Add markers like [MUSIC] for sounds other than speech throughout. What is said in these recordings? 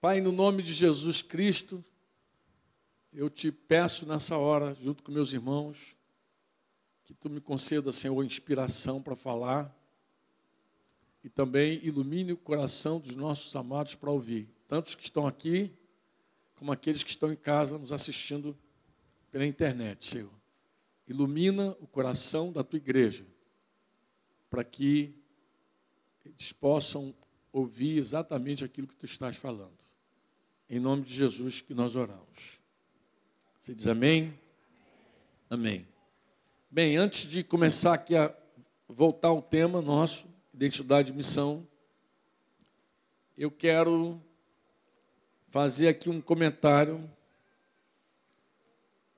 Pai, no nome de Jesus Cristo, eu te peço nessa hora, junto com meus irmãos, que tu me conceda, Senhor, inspiração para falar e também ilumine o coração dos nossos amados para ouvir, tantos que estão aqui, como aqueles que estão em casa nos assistindo pela internet, Senhor. Ilumina o coração da tua igreja, para que eles possam ouvir exatamente aquilo que tu estás falando. Em nome de Jesus que nós oramos. Você diz amém? Amém. Bem, antes de começar aqui a voltar ao tema nosso, identidade e missão, eu quero fazer aqui um comentário.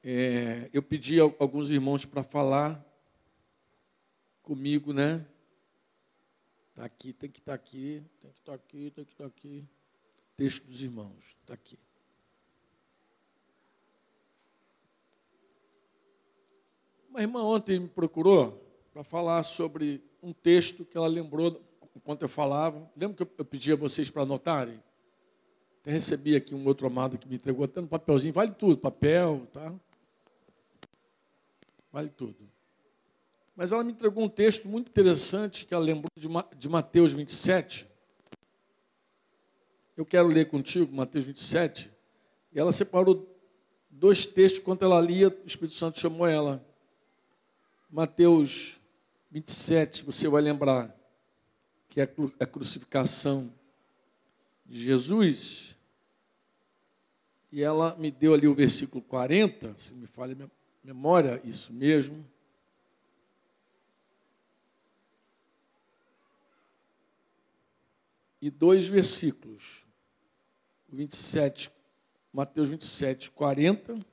É, eu pedi a alguns irmãos para falar comigo, né? Está aqui, tem que estar tá aqui, tem que estar tá aqui, tem que estar tá aqui. Texto dos irmãos, está aqui. Uma irmã ontem me procurou para falar sobre um texto que ela lembrou enquanto eu falava. Lembra que eu pedi a vocês para anotarem? Até recebi aqui um outro amado que me entregou até no papelzinho. Vale tudo, papel, tá? Vale tudo. Mas ela me entregou um texto muito interessante que ela lembrou de Mateus 27. Eu quero ler contigo Mateus 27. E ela separou dois textos, quando ela lia, o Espírito Santo chamou ela. Mateus 27, você vai lembrar que é a crucificação de Jesus. E ela me deu ali o versículo 40, se me falha a memória, isso mesmo. E dois versículos, 27, Mateus 27, 40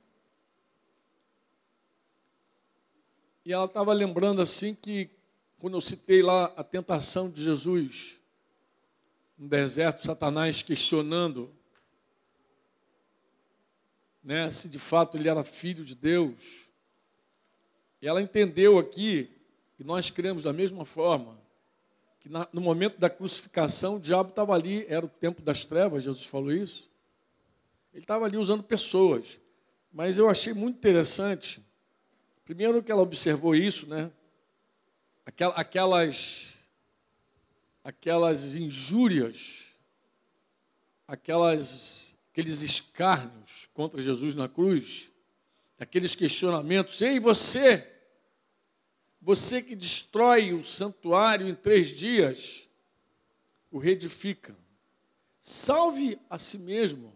E ela estava lembrando assim que, quando eu citei lá a tentação de Jesus no deserto, Satanás questionando né, se de fato ele era filho de Deus. E ela entendeu aqui, e nós cremos da mesma forma, que na, no momento da crucificação o diabo estava ali, era o tempo das trevas, Jesus falou isso. Ele estava ali usando pessoas. Mas eu achei muito interessante Primeiro que ela observou isso, né? Aquelas, aquelas injúrias, aquelas, aqueles escárnios contra Jesus na cruz, aqueles questionamentos. Ei, você, você que destrói o santuário em três dias, o reedifica. Salve a si mesmo,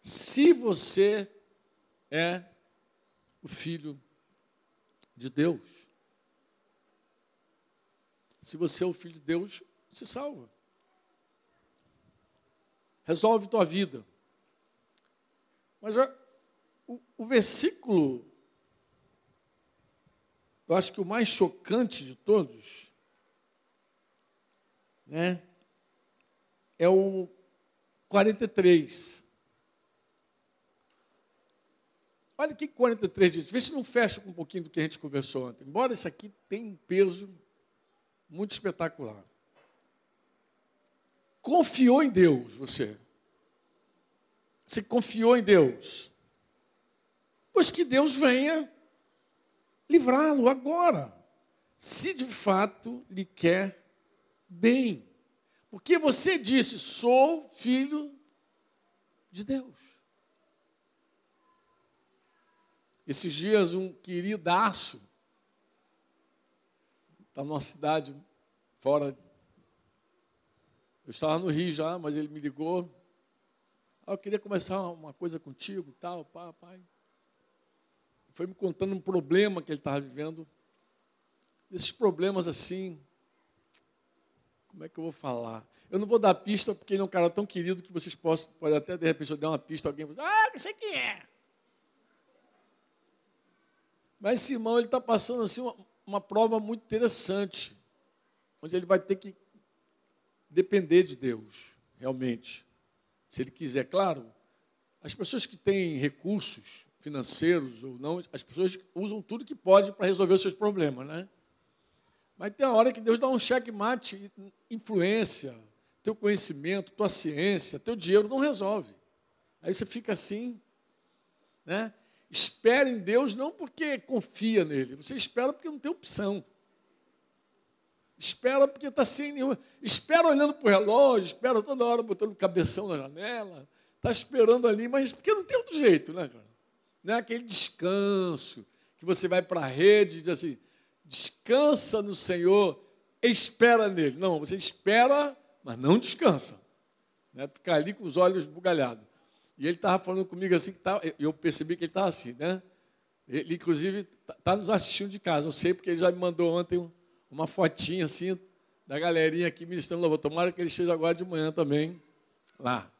se você é o filho de Deus. Se você é o filho de Deus, se salva. Resolve tua vida. Mas o, o versículo, eu acho que o mais chocante de todos, né, é o 43. Olha o que 43 diz. Vê se não fecha com um pouquinho do que a gente conversou ontem. Embora isso aqui tenha um peso muito espetacular. Confiou em Deus, você. Você confiou em Deus. Pois que Deus venha livrá-lo agora. Se de fato lhe quer bem. Porque você disse: sou filho de Deus. Esses dias, um queridaço, está numa cidade fora. Eu estava no Rio já, mas ele me ligou. Ah, eu queria começar uma coisa contigo, tal, pai, pai. Foi me contando um problema que ele estava vivendo. Esses problemas assim, como é que eu vou falar? Eu não vou dar pista porque ele é um cara tão querido que vocês possam, pode até de repente eu der uma pista, alguém vai dizer, ah, não sei quem é. Mas esse irmão ele está passando assim uma, uma prova muito interessante, onde ele vai ter que depender de Deus, realmente. Se ele quiser, claro, as pessoas que têm recursos financeiros ou não, as pessoas usam tudo que pode para resolver os seus problemas, né? Mas tem a hora que Deus dá um cheque mate, influência, teu conhecimento, tua ciência, teu dinheiro não resolve. Aí você fica assim, né? Espera em Deus não porque confia nele, você espera porque não tem opção. Espera porque está sem nenhuma. Espera olhando para o relógio, espera toda hora botando o cabeção na janela, está esperando ali, mas porque não tem outro jeito, né, cara? Não é aquele descanso que você vai para a rede e diz assim: descansa no Senhor, espera nele. Não, você espera, mas não descansa. Né? Ficar ali com os olhos bugalhados. E ele estava falando comigo assim, que tá, eu percebi que ele estava assim, né? Ele, inclusive, está tá nos assistindo de casa. Eu sei porque ele já me mandou ontem um uma fotinha assim da galerinha aqui ministrando louvor. Tomara que ele esteja agora de manhã também lá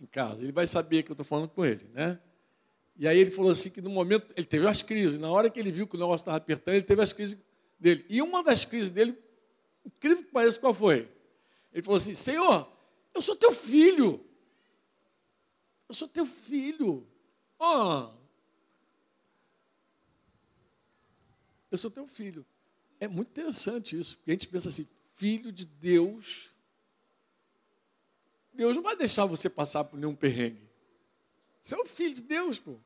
em casa. Ele vai saber que eu estou falando com ele, né? E aí ele falou assim que no momento ele teve as crises. Na hora que ele viu que o negócio estava apertando, ele teve as crises dele. E uma das crises dele, incrível que pareça, qual foi? Ele falou assim: Senhor, eu sou teu filho. Eu sou teu filho. Oh, eu sou teu filho. É muito interessante isso, porque a gente pensa assim, filho de Deus. Deus não vai deixar você passar por nenhum perrengue. Você é o filho de Deus, pô.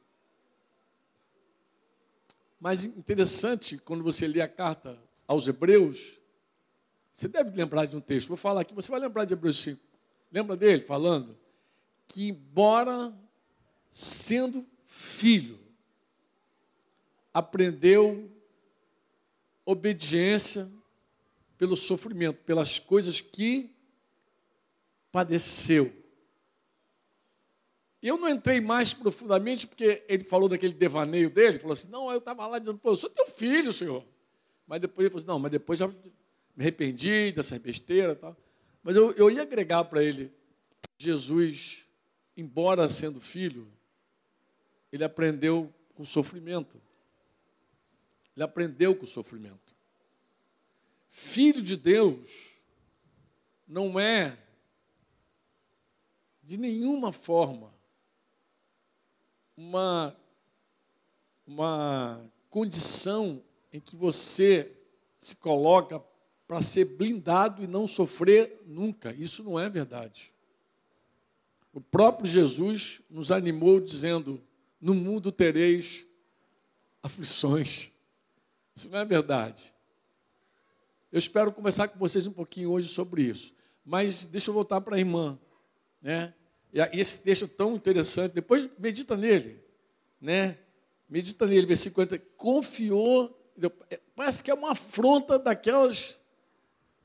Mas interessante, quando você lê a carta aos Hebreus, você deve lembrar de um texto. Vou falar aqui, você vai lembrar de Hebreus 5. Lembra dele falando que, embora sendo filho, aprendeu obediência pelo sofrimento, pelas coisas que padeceu. E eu não entrei mais profundamente, porque ele falou daquele devaneio dele, falou assim, não, eu estava lá dizendo, pô, eu sou teu filho, senhor. Mas depois ele falou assim, não, mas depois já me arrependi dessa besteira e tal. Mas eu, eu ia agregar para ele, Jesus, embora sendo filho, ele aprendeu com sofrimento. Ele aprendeu com sofrimento. Filho de Deus não é, de nenhuma forma, uma, uma condição em que você se coloca para ser blindado e não sofrer nunca. Isso não é verdade. O próprio Jesus nos animou dizendo: No mundo tereis aflições. Isso não é verdade. Eu espero conversar com vocês um pouquinho hoje sobre isso. Mas deixa eu voltar para a irmã. Né? E esse texto tão interessante, depois medita nele. Né? Medita nele, versículo 50. Confiou, é, parece que é uma afronta daquelas,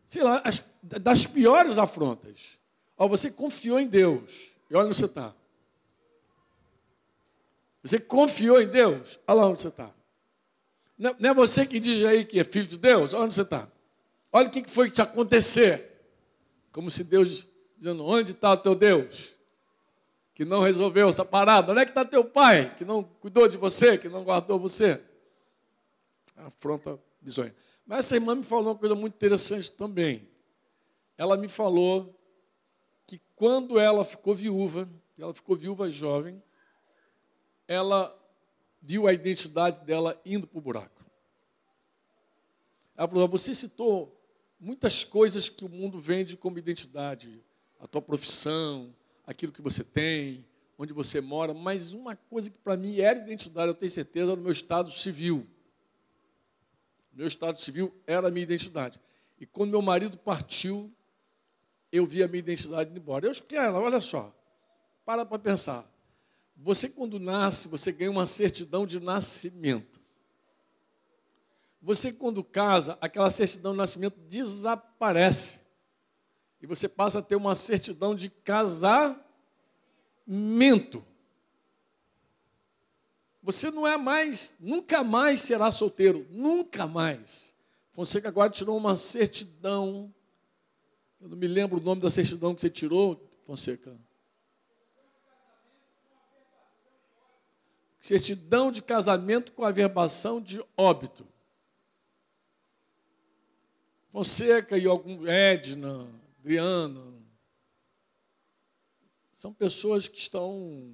sei lá, as, das piores afrontas. Ó, você confiou em Deus. E olha onde você está. Você confiou em Deus? Olha lá onde você está. Não, é você que diz aí que é filho de Deus? Onde você está? Olha o que foi que te acontecer. Como se Deus dizendo, onde está o teu Deus? Que não resolveu essa parada. Onde é que está teu pai? Que não cuidou de você, que não guardou você? Afronta bizonha. Mas essa irmã me falou uma coisa muito interessante também. Ela me falou que quando ela ficou viúva, ela ficou viúva jovem, ela viu a identidade dela indo para o buraco. Ela falou: Você citou muitas coisas que o mundo vende como identidade, a tua profissão, aquilo que você tem, onde você mora, mas uma coisa que para mim era identidade, eu tenho certeza, no meu estado civil. Meu estado civil era a minha identidade. E quando meu marido partiu, eu vi a minha identidade indo embora. Eu expliquei ela, olha só, para para pensar. Você, quando nasce, você ganha uma certidão de nascimento. Você, quando casa, aquela certidão de nascimento desaparece. E você passa a ter uma certidão de casamento. Você não é mais, nunca mais será solteiro, nunca mais. Fonseca agora tirou uma certidão. Eu não me lembro o nome da certidão que você tirou, Fonseca. certidão de casamento com averbação de óbito. Fonseca e algum Edna, Adriana, são pessoas que estão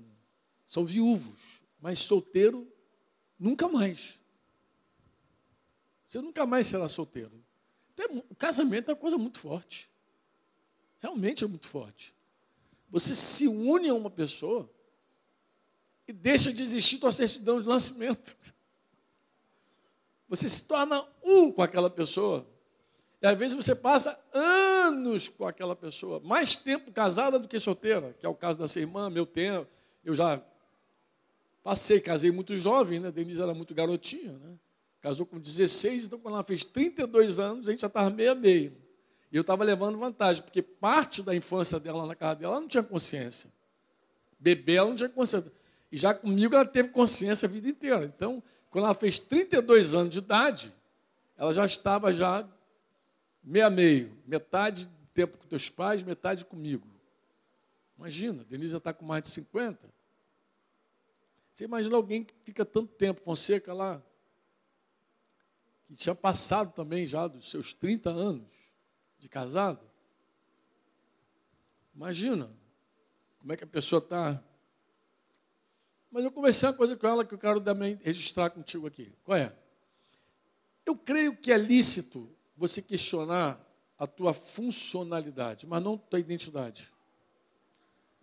são viúvos, mas solteiro nunca mais. Você nunca mais será solteiro. Então, o casamento é uma coisa muito forte. Realmente é muito forte. Você se une a uma pessoa e deixa de existir tua certidão de nascimento. Você se torna um com aquela pessoa. E às vezes você passa anos com aquela pessoa, mais tempo casada do que solteira, que é o caso dessa irmã, meu tempo. Eu já passei, casei muito jovem, né? Denise era muito garotinha, né? Casou com 16, então quando ela fez 32 anos, a gente já estava meio a meio. E eu estava levando vantagem, porque parte da infância dela na casa dela, ela não tinha consciência. Bebê, ela não tinha consciência. E já comigo ela teve consciência a vida inteira. Então, quando ela fez 32 anos de idade, ela já estava já meio a meio, metade do tempo com teus pais, metade comigo. Imagina, Denise já está com mais de 50. Você imagina alguém que fica tanto tempo, Fonseca lá, que tinha passado também já dos seus 30 anos de casado. Imagina como é que a pessoa está. Mas eu conversei uma coisa com ela que eu quero também registrar contigo aqui. Qual é? Eu creio que é lícito você questionar a tua funcionalidade, mas não a tua identidade.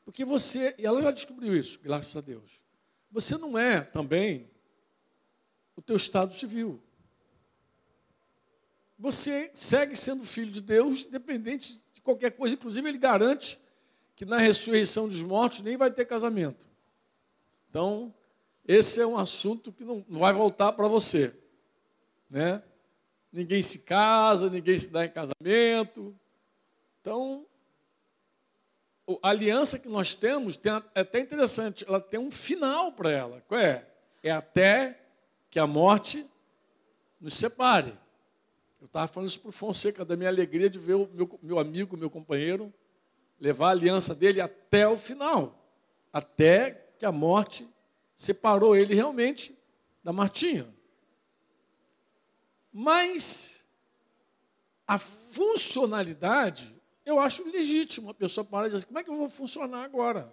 Porque você, e ela já descobriu isso, graças a Deus. Você não é também o teu estado civil. Você segue sendo filho de Deus, independente de qualquer coisa. Inclusive, ele garante que na ressurreição dos mortos nem vai ter casamento. Então, esse é um assunto que não, vai voltar para você. Né? Ninguém se casa, ninguém se dá em casamento. Então, a aliança que nós temos tem, é até interessante, ela tem um final para ela. Qual é? É até que a morte nos separe. Eu estava falando isso para o Fonseca, da minha alegria de ver o meu, meu amigo, meu companheiro, levar a aliança dele até o final. Até que a morte separou ele realmente da Martinha. Mas a funcionalidade, eu acho legítimo. A pessoa para e diz: como é que eu vou funcionar agora?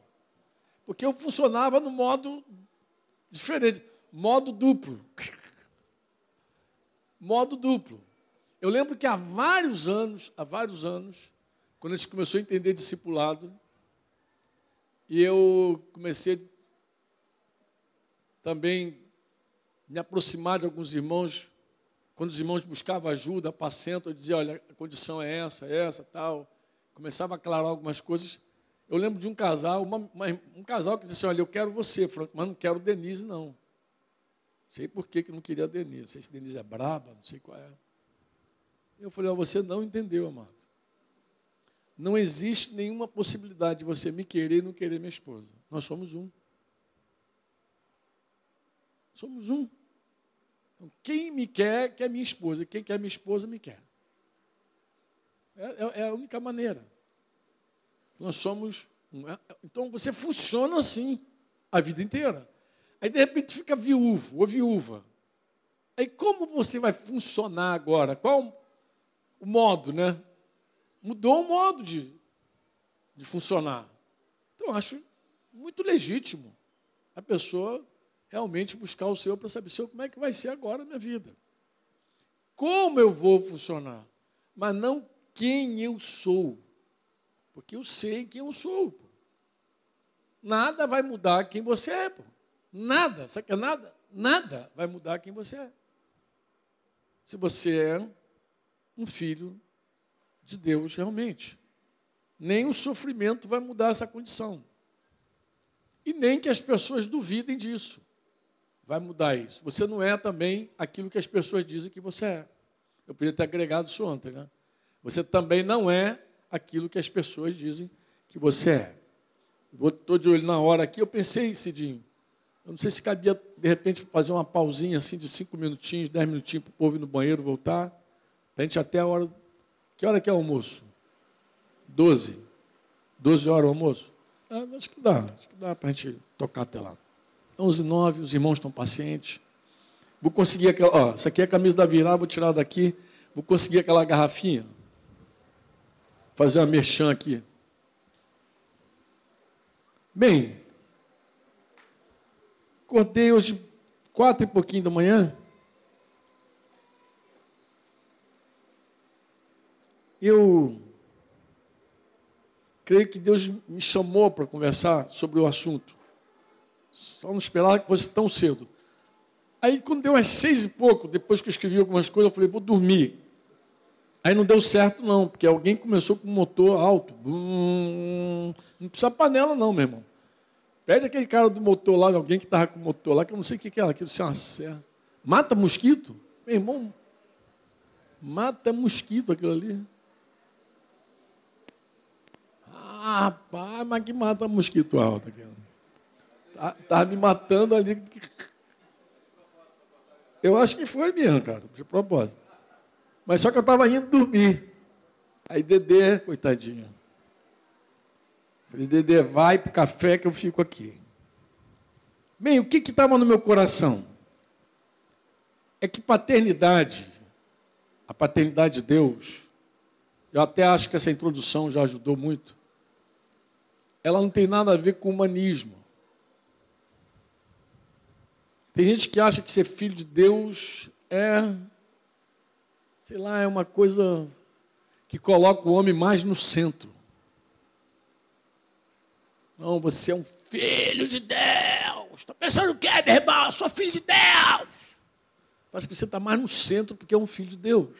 Porque eu funcionava no modo diferente modo duplo. [LAUGHS] modo duplo. Eu lembro que há vários anos, há vários anos, quando a gente começou a entender discipulado, e eu comecei também me aproximar de alguns irmãos quando os irmãos buscavam ajuda, apacento, eu dizia, olha, a condição é essa, é essa, tal. Começava a aclarar algumas coisas. Eu lembro de um casal, uma, uma, um casal que disse, olha, eu quero você, Franco, mas não quero Denise, não. Sei por que, que não queria Denise. Não sei se Denise é braba, não sei qual é. Eu falei, oh, você não entendeu, amado. Não existe nenhuma possibilidade de você me querer e não querer minha esposa. Nós somos um. Somos um. Quem me quer, quer minha esposa. Quem quer minha esposa, me quer. É, é, é a única maneira. Nós somos. É, então você funciona assim a vida inteira. Aí de repente fica viúvo ou viúva. Aí como você vai funcionar agora? Qual o modo, né? Mudou o modo de, de funcionar. Então acho muito legítimo a pessoa realmente buscar o Senhor para saber, Senhor, como é que vai ser agora a minha vida? Como eu vou funcionar? Mas não quem eu sou. Porque eu sei quem eu sou. Pô. Nada vai mudar quem você é. Pô. Nada. Sabe que é nada? Nada vai mudar quem você é. Se você é um filho de Deus realmente. Nem o sofrimento vai mudar essa condição. E nem que as pessoas duvidem disso vai mudar isso. Você não é também aquilo que as pessoas dizem que você é. Eu podia ter agregado isso ontem, né? Você também não é aquilo que as pessoas dizem que você é. Estou de olho na hora aqui, eu pensei, Cidinho, eu não sei se cabia, de repente, fazer uma pausinha assim de cinco minutinhos, dez minutinhos para o povo ir no banheiro voltar, a gente até a hora. Que hora que é o almoço? Doze. Doze horas o almoço? Ah, acho que dá, acho que dá para a gente tocar até lá. 11, 9, os irmãos estão pacientes. Vou conseguir aquela, ó, essa aqui é a camisa da Virá, vou tirar daqui. Vou conseguir aquela garrafinha. Fazer uma merchan aqui. Bem, acordei hoje quatro e pouquinho da manhã. Eu creio que Deus me chamou para conversar sobre o assunto. Só não esperava que fosse tão cedo. Aí, quando deu às seis e pouco, depois que eu escrevi algumas coisas, eu falei, vou dormir. Aí não deu certo, não, porque alguém começou com o motor alto. Não precisa panela, não, meu irmão. Pede aquele cara do motor lá, alguém que estava com o motor lá, que eu não sei o que é aquilo, se é uma serra. Mata mosquito? Meu irmão, mata mosquito aquilo ali. Ah, rapaz, mas que mata mosquito alto aquilo. Tá, tá me matando ali. Eu acho que foi mesmo, cara, de propósito. Mas só que eu estava indo dormir. Aí Dedê, coitadinho. Falei, Dedê, vai para o café que eu fico aqui. Bem, o que estava no meu coração? É que paternidade, a paternidade de Deus, eu até acho que essa introdução já ajudou muito, ela não tem nada a ver com humanismo. Tem gente que acha que ser filho de Deus é, sei lá, é uma coisa que coloca o homem mais no centro. Não, você é um filho de Deus. Está pensando o quê, meu irmão? Eu sou filho de Deus. Parece que você está mais no centro porque é um filho de Deus.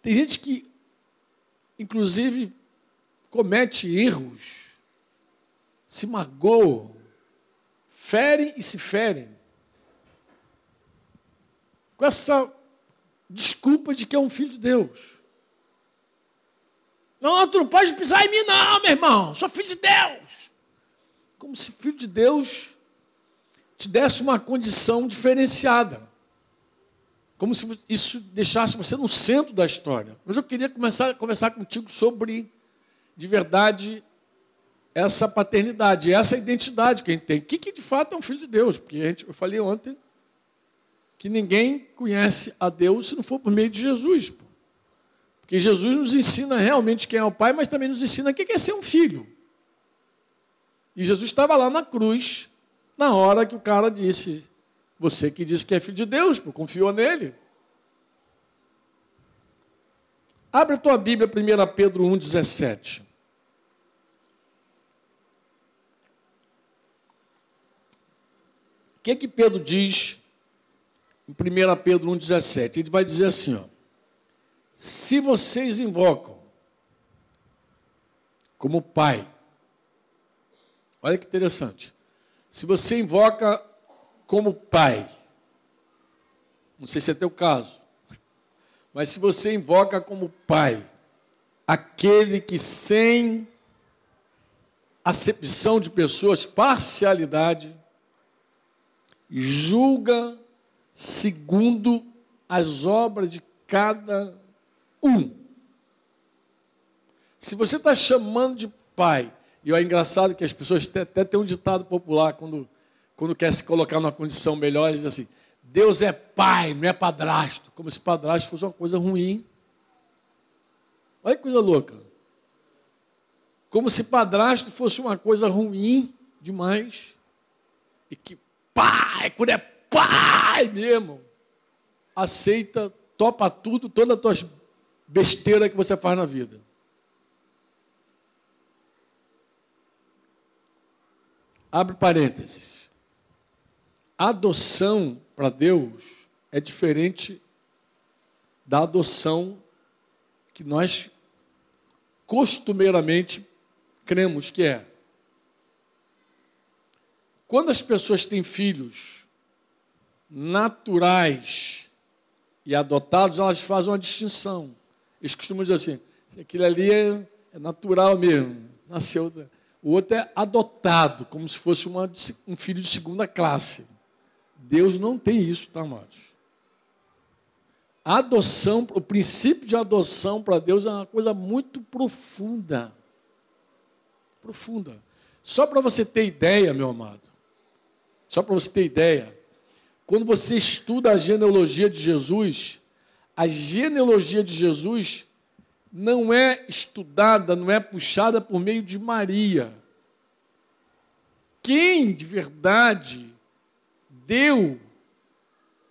Tem gente que, inclusive, comete erros, se magoa, ferem e se ferem. Com essa desculpa de que é um filho de Deus. Não, tu não pode pisar em mim, não, meu irmão. Sou filho de Deus. Como se filho de Deus te desse uma condição diferenciada. Como se isso deixasse você no centro da história. Mas eu queria começar a conversar contigo sobre, de verdade, essa paternidade, essa identidade que a gente tem. O que, que de fato é um filho de Deus? Porque a gente, eu falei ontem que ninguém conhece a Deus se não for por meio de Jesus. Porque Jesus nos ensina realmente quem é o Pai, mas também nos ensina o que é ser um filho. E Jesus estava lá na cruz, na hora que o cara disse: Você que disse que é filho de Deus, pô, confiou nele. Abre a tua Bíblia, 1 Pedro 1,17. Que, que Pedro diz em 1 Pedro 1,17? Ele vai dizer assim: ó, se vocês invocam como Pai, olha que interessante. Se você invoca como Pai, não sei se é teu caso, [LAUGHS] mas se você invoca como Pai, aquele que sem acepção de pessoas, parcialidade, julga segundo as obras de cada um. Se você está chamando de pai, e é engraçado que as pessoas até têm um ditado popular quando, quando quer se colocar numa condição melhor, diz assim: Deus é pai, não é padrasto. Como se padrasto fosse uma coisa ruim. Olha que coisa louca. Como se padrasto fosse uma coisa ruim demais. E que pai, quando é pai mesmo, aceita, topa tudo, todas as tuas besteiras que você faz na vida. Abre parênteses. adoção para Deus é diferente da adoção que nós costumeiramente cremos que é. Quando as pessoas têm filhos naturais e adotados, elas fazem uma distinção. Eles costumam dizer assim: aquilo ali é, é natural mesmo, nasceu. O outro é adotado, como se fosse uma, um filho de segunda classe. Deus não tem isso, tá, amados? Adoção, o princípio de adoção para Deus é uma coisa muito profunda. Profunda. Só para você ter ideia, meu amado, só para você ter ideia, quando você estuda a genealogia de Jesus, a genealogia de Jesus não é estudada, não é puxada por meio de Maria. Quem de verdade deu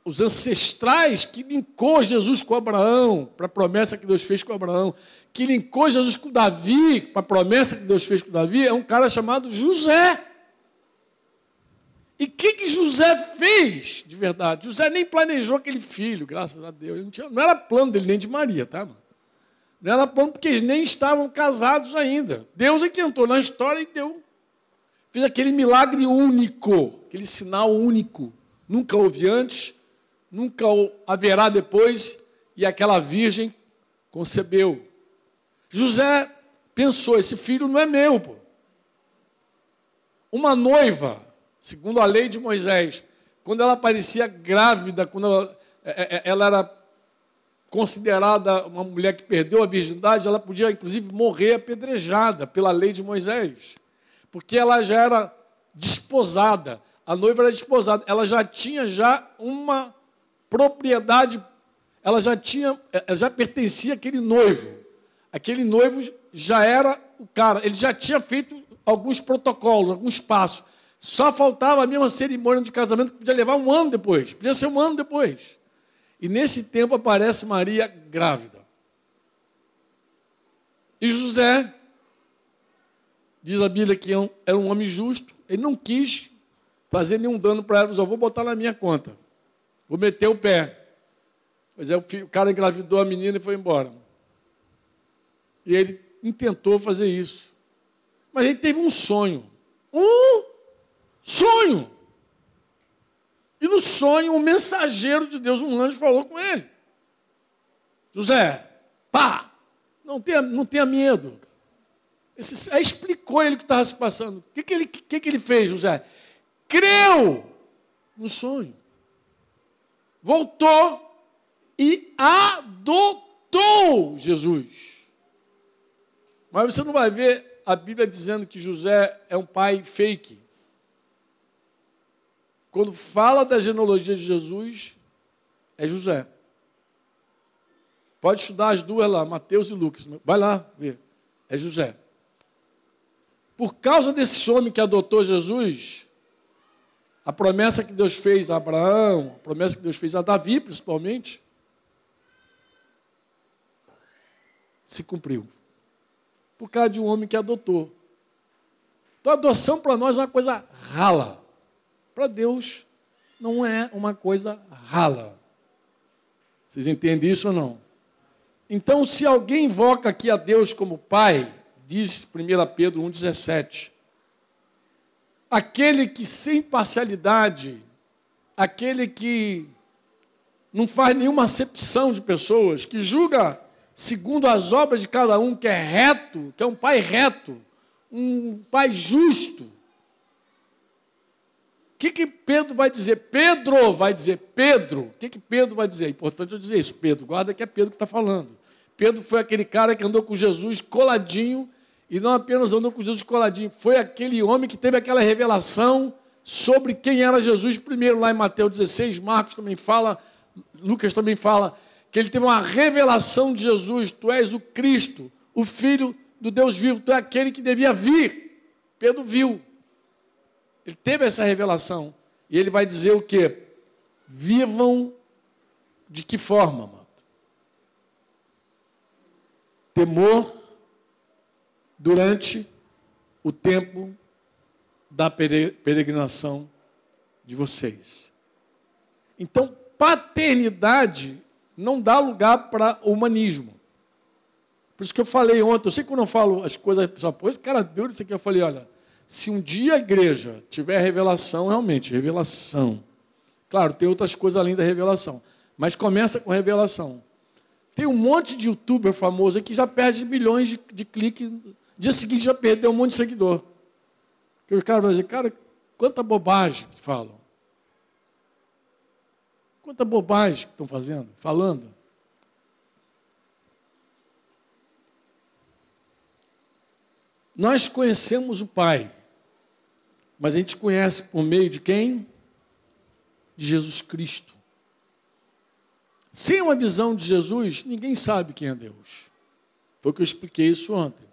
os ancestrais que linkou Jesus com Abraão, para a promessa que Deus fez com Abraão, que linkou Jesus com Davi, para a promessa que Deus fez com Davi, é um cara chamado José. E o que, que José fez de verdade? José nem planejou aquele filho, graças a Deus. Não, tinha, não era plano dele nem de Maria, tá, mano? Não era plano porque eles nem estavam casados ainda. Deus é que entrou na história e deu. Fez aquele milagre único, aquele sinal único. Nunca houve antes, nunca haverá depois, e aquela virgem concebeu. José pensou: esse filho não é meu. Pô. Uma noiva, segundo a lei de Moisés, quando ela parecia grávida, quando ela, é, é, ela era considerada uma mulher que perdeu a virgindade, ela podia inclusive morrer apedrejada pela lei de Moisés, porque ela já era desposada. A noiva era desposada, ela já tinha já uma propriedade, ela já tinha, ela já pertencia àquele noivo. Aquele noivo já era o cara, ele já tinha feito alguns protocolos, alguns passos. Só faltava a mesma cerimônia de casamento que podia levar um ano depois, podia ser um ano depois. E nesse tempo aparece Maria grávida. E José, diz a Bíblia que é era um homem justo, ele não quis fazer nenhum dano para ela, só vou botar na minha conta. Vou meter o pé. Pois é, o, cara engravidou a menina e foi embora. E ele intentou fazer isso. Mas ele teve um sonho. Um sonho. E no sonho, um mensageiro de Deus, um anjo, falou com ele: José, pá, não tenha, não tenha medo. Esse, aí explicou ele o que estava se passando. O que, que, ele, que, que ele fez, José? Creu no sonho voltou e adotou Jesus. Mas você não vai ver a Bíblia dizendo que José é um pai fake. Quando fala da genealogia de Jesus, é José. Pode estudar as duas lá, Mateus e Lucas. Vai lá ver. É José. Por causa desse homem que adotou Jesus, a promessa que Deus fez a Abraão, a promessa que Deus fez a Davi, principalmente, se cumpriu. Por causa de um homem que adotou. Então, a adoção para nós é uma coisa rala. Para Deus, não é uma coisa rala. Vocês entendem isso ou não? Então, se alguém invoca aqui a Deus como Pai, diz 1 Pedro 1,17, aquele que sem parcialidade, aquele que não faz nenhuma acepção de pessoas, que julga segundo as obras de cada um, que é reto, que é um pai reto, um pai justo. Que, que Pedro vai dizer? Pedro vai dizer, Pedro, o que, que Pedro vai dizer? É importante eu dizer isso, Pedro, guarda que é Pedro que está falando. Pedro foi aquele cara que andou com Jesus coladinho e não apenas andou com Jesus coladinho, foi aquele homem que teve aquela revelação sobre quem era Jesus primeiro, lá em Mateus 16, Marcos também fala, Lucas também fala, que ele teve uma revelação de Jesus, tu és o Cristo, o Filho do Deus vivo, tu é aquele que devia vir. Pedro viu. Ele teve essa revelação. E ele vai dizer o quê? Vivam de que forma, mano? Temor durante o tempo da peregrinação de vocês. Então, paternidade não dá lugar para humanismo. Por isso que eu falei ontem, eu sei que eu falo as coisas, a pessoa, cara deu isso aqui, eu falei, olha, se um dia a igreja tiver revelação, realmente, revelação. Claro, tem outras coisas além da revelação, mas começa com revelação. Tem um monte de youtuber famoso que já perde milhões de, de cliques Dia seguinte já perdeu um monte de seguidor. Porque os caras vão dizer, cara, quanta bobagem que falam. Quanta bobagem que estão fazendo, falando. Nós conhecemos o Pai, mas a gente conhece por meio de quem? De Jesus Cristo. Sem uma visão de Jesus, ninguém sabe quem é Deus. Foi o que eu expliquei isso ontem.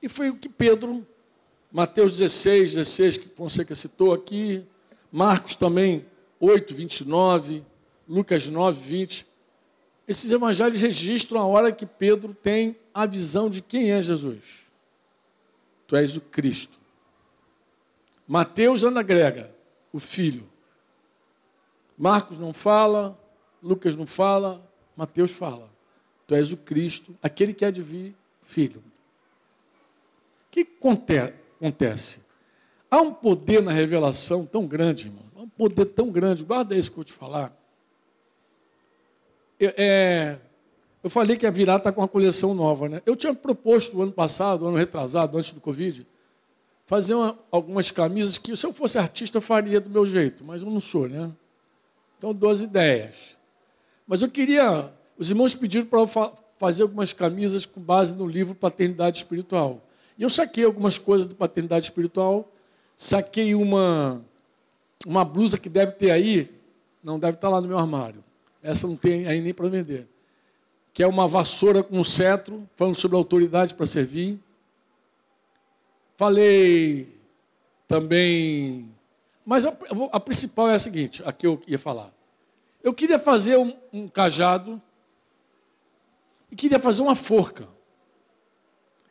E foi o que Pedro, Mateus 16, 16, que Fonseca citou aqui, Marcos também, 8, 29, Lucas 9, 20. Esses evangelhos registram a hora que Pedro tem a visão de quem é Jesus. Tu és o Cristo. Mateus anda grega, o Filho. Marcos não fala, Lucas não fala, Mateus fala. Tu és o Cristo, aquele que há de vir, Filho. O que acontece? Há um poder na revelação tão grande, irmão. Há um poder tão grande. Guarda isso que eu te falar. Eu, é, eu falei que a Virá está com uma coleção nova, né? Eu tinha proposto ano passado, ano retrasado, antes do Covid, fazer uma, algumas camisas que, se eu fosse artista, eu faria do meu jeito, mas eu não sou, né? Então, duas ideias. Mas eu queria. Os irmãos pediram para eu fa fazer algumas camisas com base no livro Paternidade Espiritual. E eu saquei algumas coisas do Paternidade Espiritual saquei uma, uma blusa que deve ter aí, não deve estar lá no meu armário. Essa não tem aí nem para vender. Que é uma vassoura com um cetro, falando sobre autoridade para servir. Falei também. Mas a, a, principal é a seguinte: a que eu ia falar. Eu queria fazer um, um cajado e queria fazer uma forca.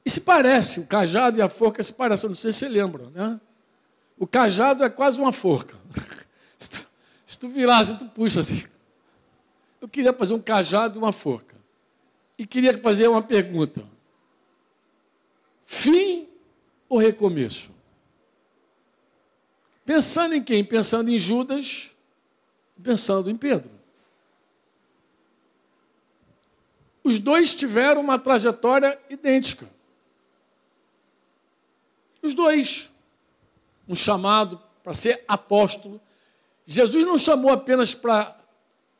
E se parece, o cajado e a forca se parecem, não sei se você lembra, né? O cajado é quase uma forca. [LAUGHS] Se tu, se tu virar tu puxa assim. Eu queria fazer um cajado e uma forca. E queria fazer uma pergunta: fim ou recomeço? Pensando em quem? Pensando em Judas, pensando em Pedro. Os dois tiveram uma trajetória idêntica. Os dois um chamado para ser apóstolo. Jesus não chamou apenas para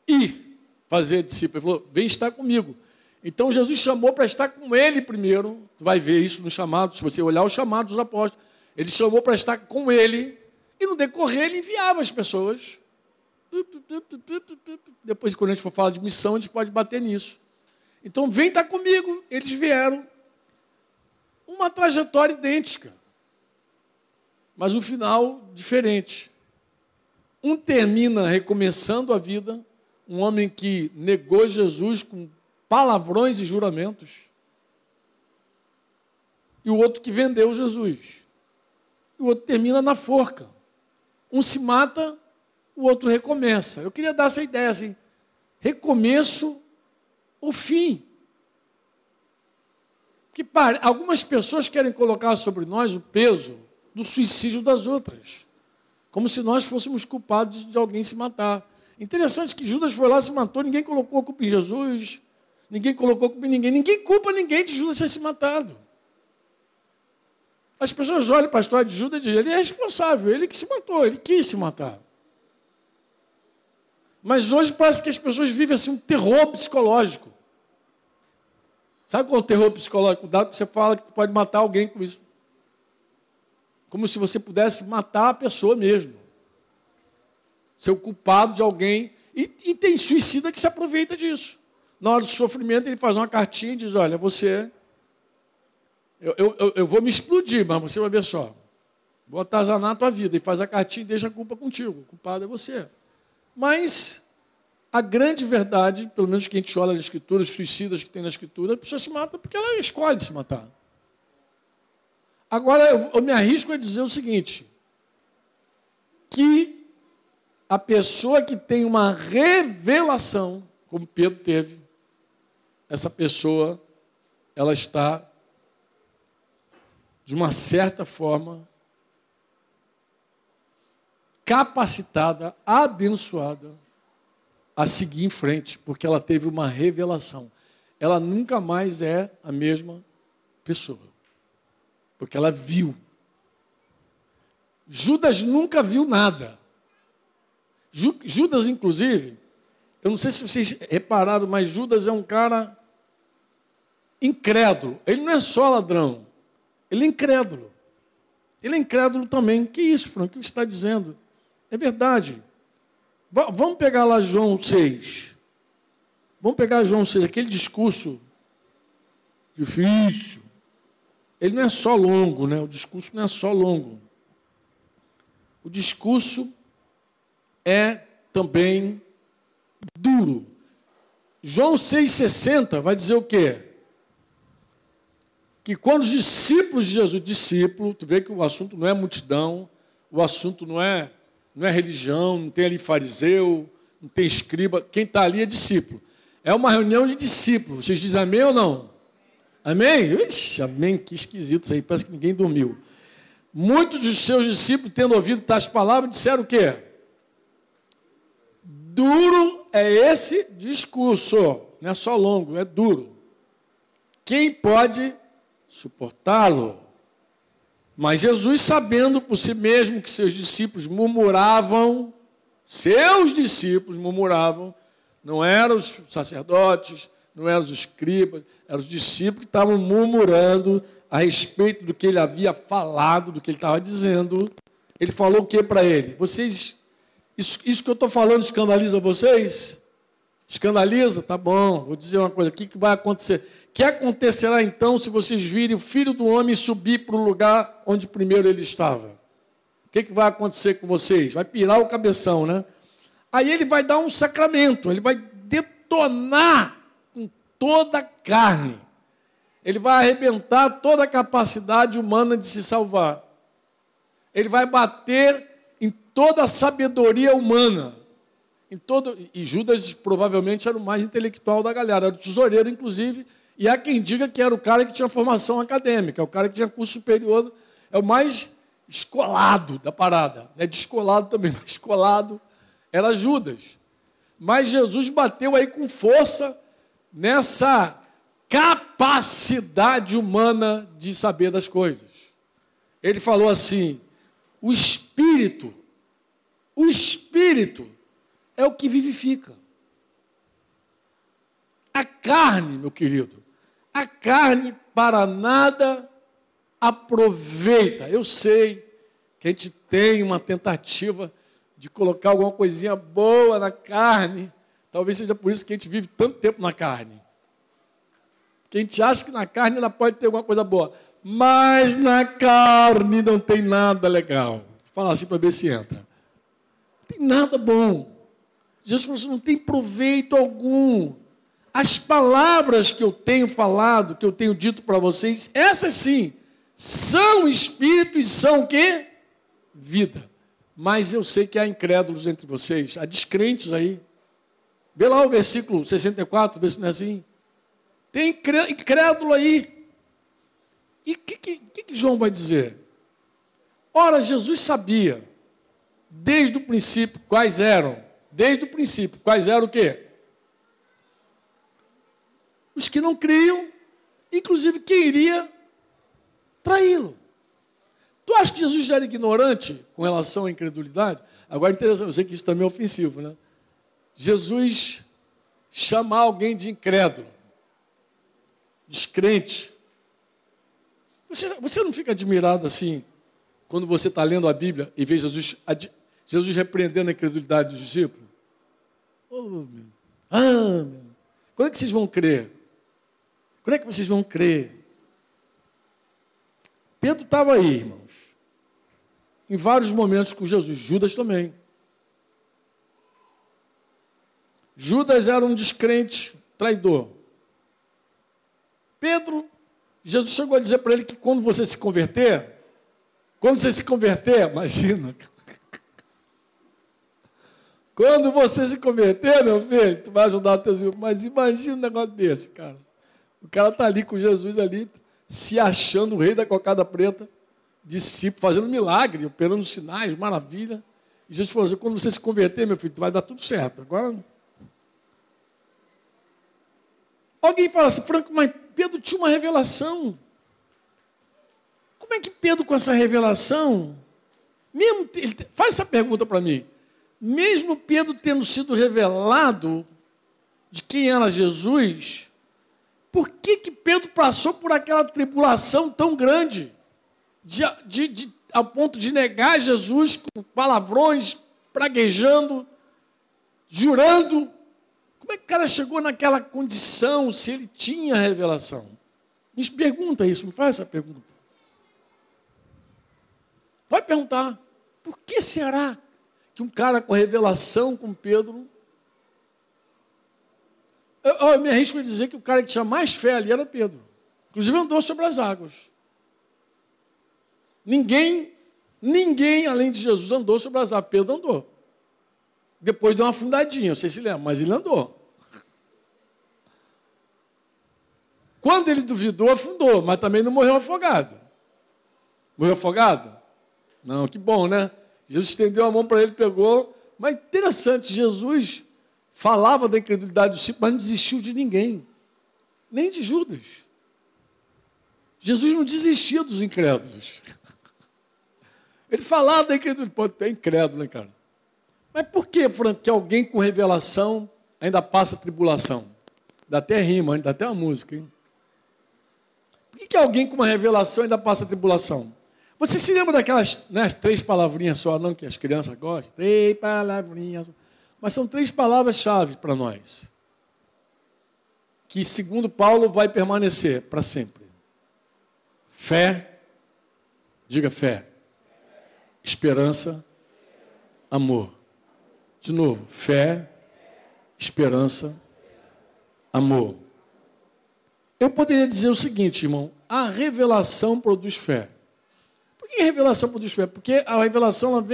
ir fazer discípulo, ele falou: vem estar comigo. Então Jesus chamou para estar com ele primeiro. Tu vai ver isso no chamado, se você olhar o chamado dos apóstolos. Ele chamou para estar com ele, e no decorrer ele enviava as pessoas. Depois, quando a gente for falar de missão, a gente pode bater nisso. Então, vem estar comigo. Eles vieram. Uma trajetória idêntica mas o final diferente. Um termina recomeçando a vida, um homem que negou Jesus com palavrões e juramentos, e o outro que vendeu Jesus. E o outro termina na forca. Um se mata, o outro recomeça. Eu queria dar essa ideia assim: recomeço, o fim. Que algumas pessoas querem colocar sobre nós o peso do suicídio das outras. Como se nós fôssemos culpados de alguém se matar. Interessante que Judas foi lá, se matou, ninguém colocou a culpa em Jesus, ninguém colocou culpa em ninguém, ninguém culpa ninguém de Judas ter se matado. As pessoas olham para a história de Judas e dizem, ele é responsável, ele que se matou, ele quis se matar. Mas hoje parece que as pessoas vivem assim um terror psicológico. Sabe qual é o terror psicológico? Cuidado que você fala que pode matar alguém com isso como se você pudesse matar a pessoa mesmo. Ser o culpado de alguém. E, e, tem suicida que se aproveita disso. Na hora do sofrimento, ele faz uma cartinha e diz: Olha, você. Eu, eu, eu vou me explodir, mas você vai ver só. Vou atazanar a tua vida. E faz a cartinha e deixa a culpa contigo. O culpado é você. Mas a grande verdade, pelo menos que a gente olha na Escritura, os suicidas que tem na Escritura, a pessoa se mata porque ela escolhe se matar. Agora, eu, eu me arrisco a dizer o seguinte: que a pessoa que tem uma revelação, como Pedro teve, essa pessoa, ela está, de uma certa forma, capacitada, abençoada a seguir em frente, porque ela teve uma revelação. Ela nunca mais é a mesma pessoa porque ela viu. Judas nunca viu nada. Judas, inclusive, eu não sei se vocês repararam, mas Judas é um cara incrédulo. Ele não é só ladrão, ele é incrédulo. Ele é incrédulo também. Que isso, Franco? O que você está dizendo? É verdade. V vamos pegar lá João 6. Vamos pegar João 6, aquele discurso difícil, ele não é só longo, né? O discurso não é só longo. O discurso é também duro. João 6,60 vai dizer o quê? Que quando os discípulos de Jesus, discípulo, tu vê que o assunto não é multidão, o assunto não é, não é religião, não tem ali fariseu, não tem escriba, quem está ali é discípulo. É uma reunião de discípulos. Vocês dizem amém ou não? Amém? Ixi, amém, que esquisito isso aí, parece que ninguém dormiu. Muitos dos seus discípulos, tendo ouvido tais palavras, disseram o quê? Duro é esse discurso, não é só longo, é duro. Quem pode suportá-lo? Mas Jesus, sabendo por si mesmo que seus discípulos murmuravam, seus discípulos murmuravam, não eram os sacerdotes, não eram os escribas, eram os discípulos que estavam murmurando a respeito do que ele havia falado, do que ele estava dizendo. Ele falou o que para ele? Vocês, isso, isso que eu estou falando escandaliza vocês? Escandaliza? Tá bom, vou dizer uma coisa: o que, que vai acontecer? Que acontecerá então se vocês virem o filho do homem subir para o lugar onde primeiro ele estava? O que, que vai acontecer com vocês? Vai pirar o cabeção, né? Aí ele vai dar um sacramento, ele vai detonar com toda a carne ele vai arrebentar toda a capacidade humana de se salvar. Ele vai bater em toda a sabedoria humana. Em todo, e Judas provavelmente era o mais intelectual da galera, era o tesoureiro, inclusive, e há quem diga que era o cara que tinha formação acadêmica, o cara que tinha curso superior, é o mais escolado da parada. É descolado também, [LAUGHS] mas escolado era Judas. Mas Jesus bateu aí com força nessa capacidade humana de saber das coisas. Ele falou assim: o espírito, o espírito é o que vivifica. A carne, meu querido, a carne para nada aproveita. Eu sei que a gente tem uma tentativa de colocar alguma coisinha boa na carne. Talvez seja por isso que a gente vive tanto tempo na carne que a gente acha que na carne ela pode ter alguma coisa boa, mas na carne não tem nada legal. Vou falar assim para ver se entra. Não tem nada bom. Jesus falou assim: não tem proveito algum. As palavras que eu tenho falado, que eu tenho dito para vocês, essas sim, são espírito e são o quê? Vida. Mas eu sei que há incrédulos entre vocês, há descrentes aí. Vê lá o versículo 64, vê se não é assim. Tem incrédulo aí. E o que, que, que João vai dizer? Ora, Jesus sabia, desde o princípio, quais eram. Desde o princípio, quais eram o quê? Os que não criam, inclusive quem iria traí-lo. Tu acha que Jesus já era ignorante com relação à incredulidade? Agora, interessante, eu sei que isso também é ofensivo, né? Jesus chamar alguém de incrédulo descrente. Você, você não fica admirado assim, quando você está lendo a Bíblia e vê Jesus, Jesus repreendendo a incredulidade dos discípulos? Oh, meu. Ah, meu. Quando é que vocês vão crer? Quando é que vocês vão crer? Pedro estava aí, irmãos. Em vários momentos com Jesus. Judas também. Judas era um descrente, traidor. Pedro, Jesus chegou a dizer para ele que quando você se converter, quando você se converter, imagina. [LAUGHS] Quando você se converter, meu filho, tu vai ajudar teus irmãos. Mas imagina um negócio desse, cara. O cara está ali com Jesus ali, se achando o rei da cocada preta, discípulo, fazendo milagre, operando sinais, maravilha. E Jesus falou assim: quando você se converter, meu filho, vai dar tudo certo. Agora. Alguém fala assim, Franco, mas Pedro tinha uma revelação. Como é que Pedro, com essa revelação, mesmo, ele, faz essa pergunta para mim, mesmo Pedro tendo sido revelado de quem era Jesus, por que, que Pedro passou por aquela tribulação tão grande, de, de, de, ao ponto de negar Jesus com palavrões, praguejando, jurando como é que o cara chegou naquela condição se ele tinha revelação? Me pergunta isso, me faz essa pergunta. Pode perguntar, por que será que um cara com revelação como Pedro Eu, eu me arrisco a dizer que o cara que tinha mais fé ali era Pedro. Inclusive andou sobre as águas. Ninguém, ninguém além de Jesus andou sobre as águas. Pedro andou. Depois deu uma afundadinha, sei se lembra, mas ele andou. Quando ele duvidou, afundou, mas também não morreu afogado. Morreu afogado? Não, que bom, né? Jesus estendeu a mão para ele, pegou. Mas interessante, Jesus falava da incredulidade dos discípulos, mas não desistiu de ninguém, nem de Judas. Jesus não desistia dos incrédulos. [LAUGHS] Ele falava da incredulidade. Pode ter incrédulo, né, cara? Mas por que, Franco, que alguém com revelação ainda passa tribulação? Dá até rima, dá até uma música, hein? Por que, que alguém com uma revelação ainda passa tribulação? Você se lembra daquelas né, três palavrinhas só, não, que as crianças gostam? Três palavrinhas. Mas são três palavras-chave para nós. Que, segundo Paulo, vai permanecer para sempre: fé, diga fé, esperança, amor. De novo, fé, esperança, amor. Eu poderia dizer o seguinte, irmão: a revelação produz fé. Por que revelação produz fé? Porque a revelação,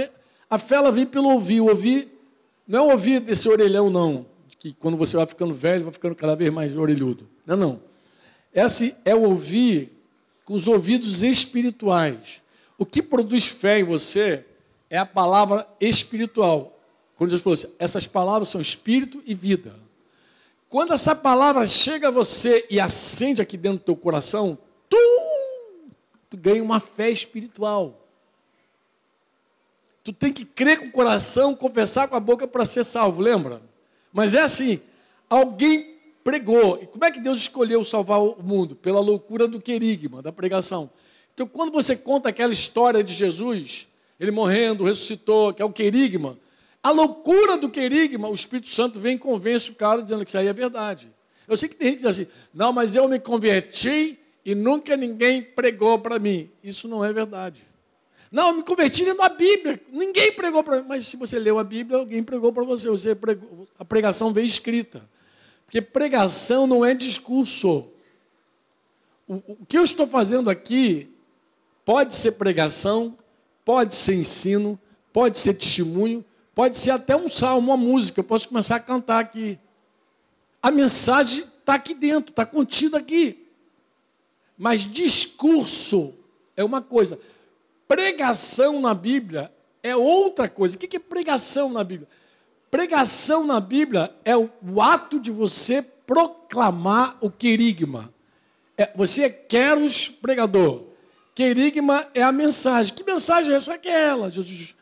a fé ela vem pelo ouvir. O ouvir não é ouvir desse orelhão, não. Que quando você vai ficando velho, vai ficando cada vez mais orelhudo. Não, não. Esse é ouvir com os ouvidos espirituais. O que produz fé em você é a palavra espiritual. Quando Jesus falou assim, essas palavras são espírito e vida. Quando essa palavra chega a você e acende aqui dentro do teu coração, tu, tu ganha uma fé espiritual. Tu tem que crer com o coração, confessar com a boca para ser salvo, lembra? Mas é assim, alguém pregou. E como é que Deus escolheu salvar o mundo? Pela loucura do querigma, da pregação. Então, quando você conta aquela história de Jesus, ele morrendo, ressuscitou, que é o querigma, a loucura do querigma, o Espírito Santo vem e convence o cara dizendo que isso aí é verdade. Eu sei que tem gente que diz assim, não, mas eu me converti e nunca ninguém pregou para mim. Isso não é verdade. Não, eu me converti lendo a Bíblia. Ninguém pregou para mim. Mas se você leu a Bíblia, alguém pregou para você. você pregou, a pregação veio escrita. Porque pregação não é discurso. O, o que eu estou fazendo aqui pode ser pregação, pode ser ensino, pode ser testemunho, pode ser até um salmo, uma música. Eu posso começar a cantar aqui. A mensagem está aqui dentro, está contida aqui. Mas discurso é uma coisa. Pregação na Bíblia é outra coisa. O que é pregação na Bíblia? Pregação na Bíblia é o, ato de você proclamar o querigma. É, você é queros pregador. Querigma é a mensagem. Que mensagem é essa? Aquela. Jesus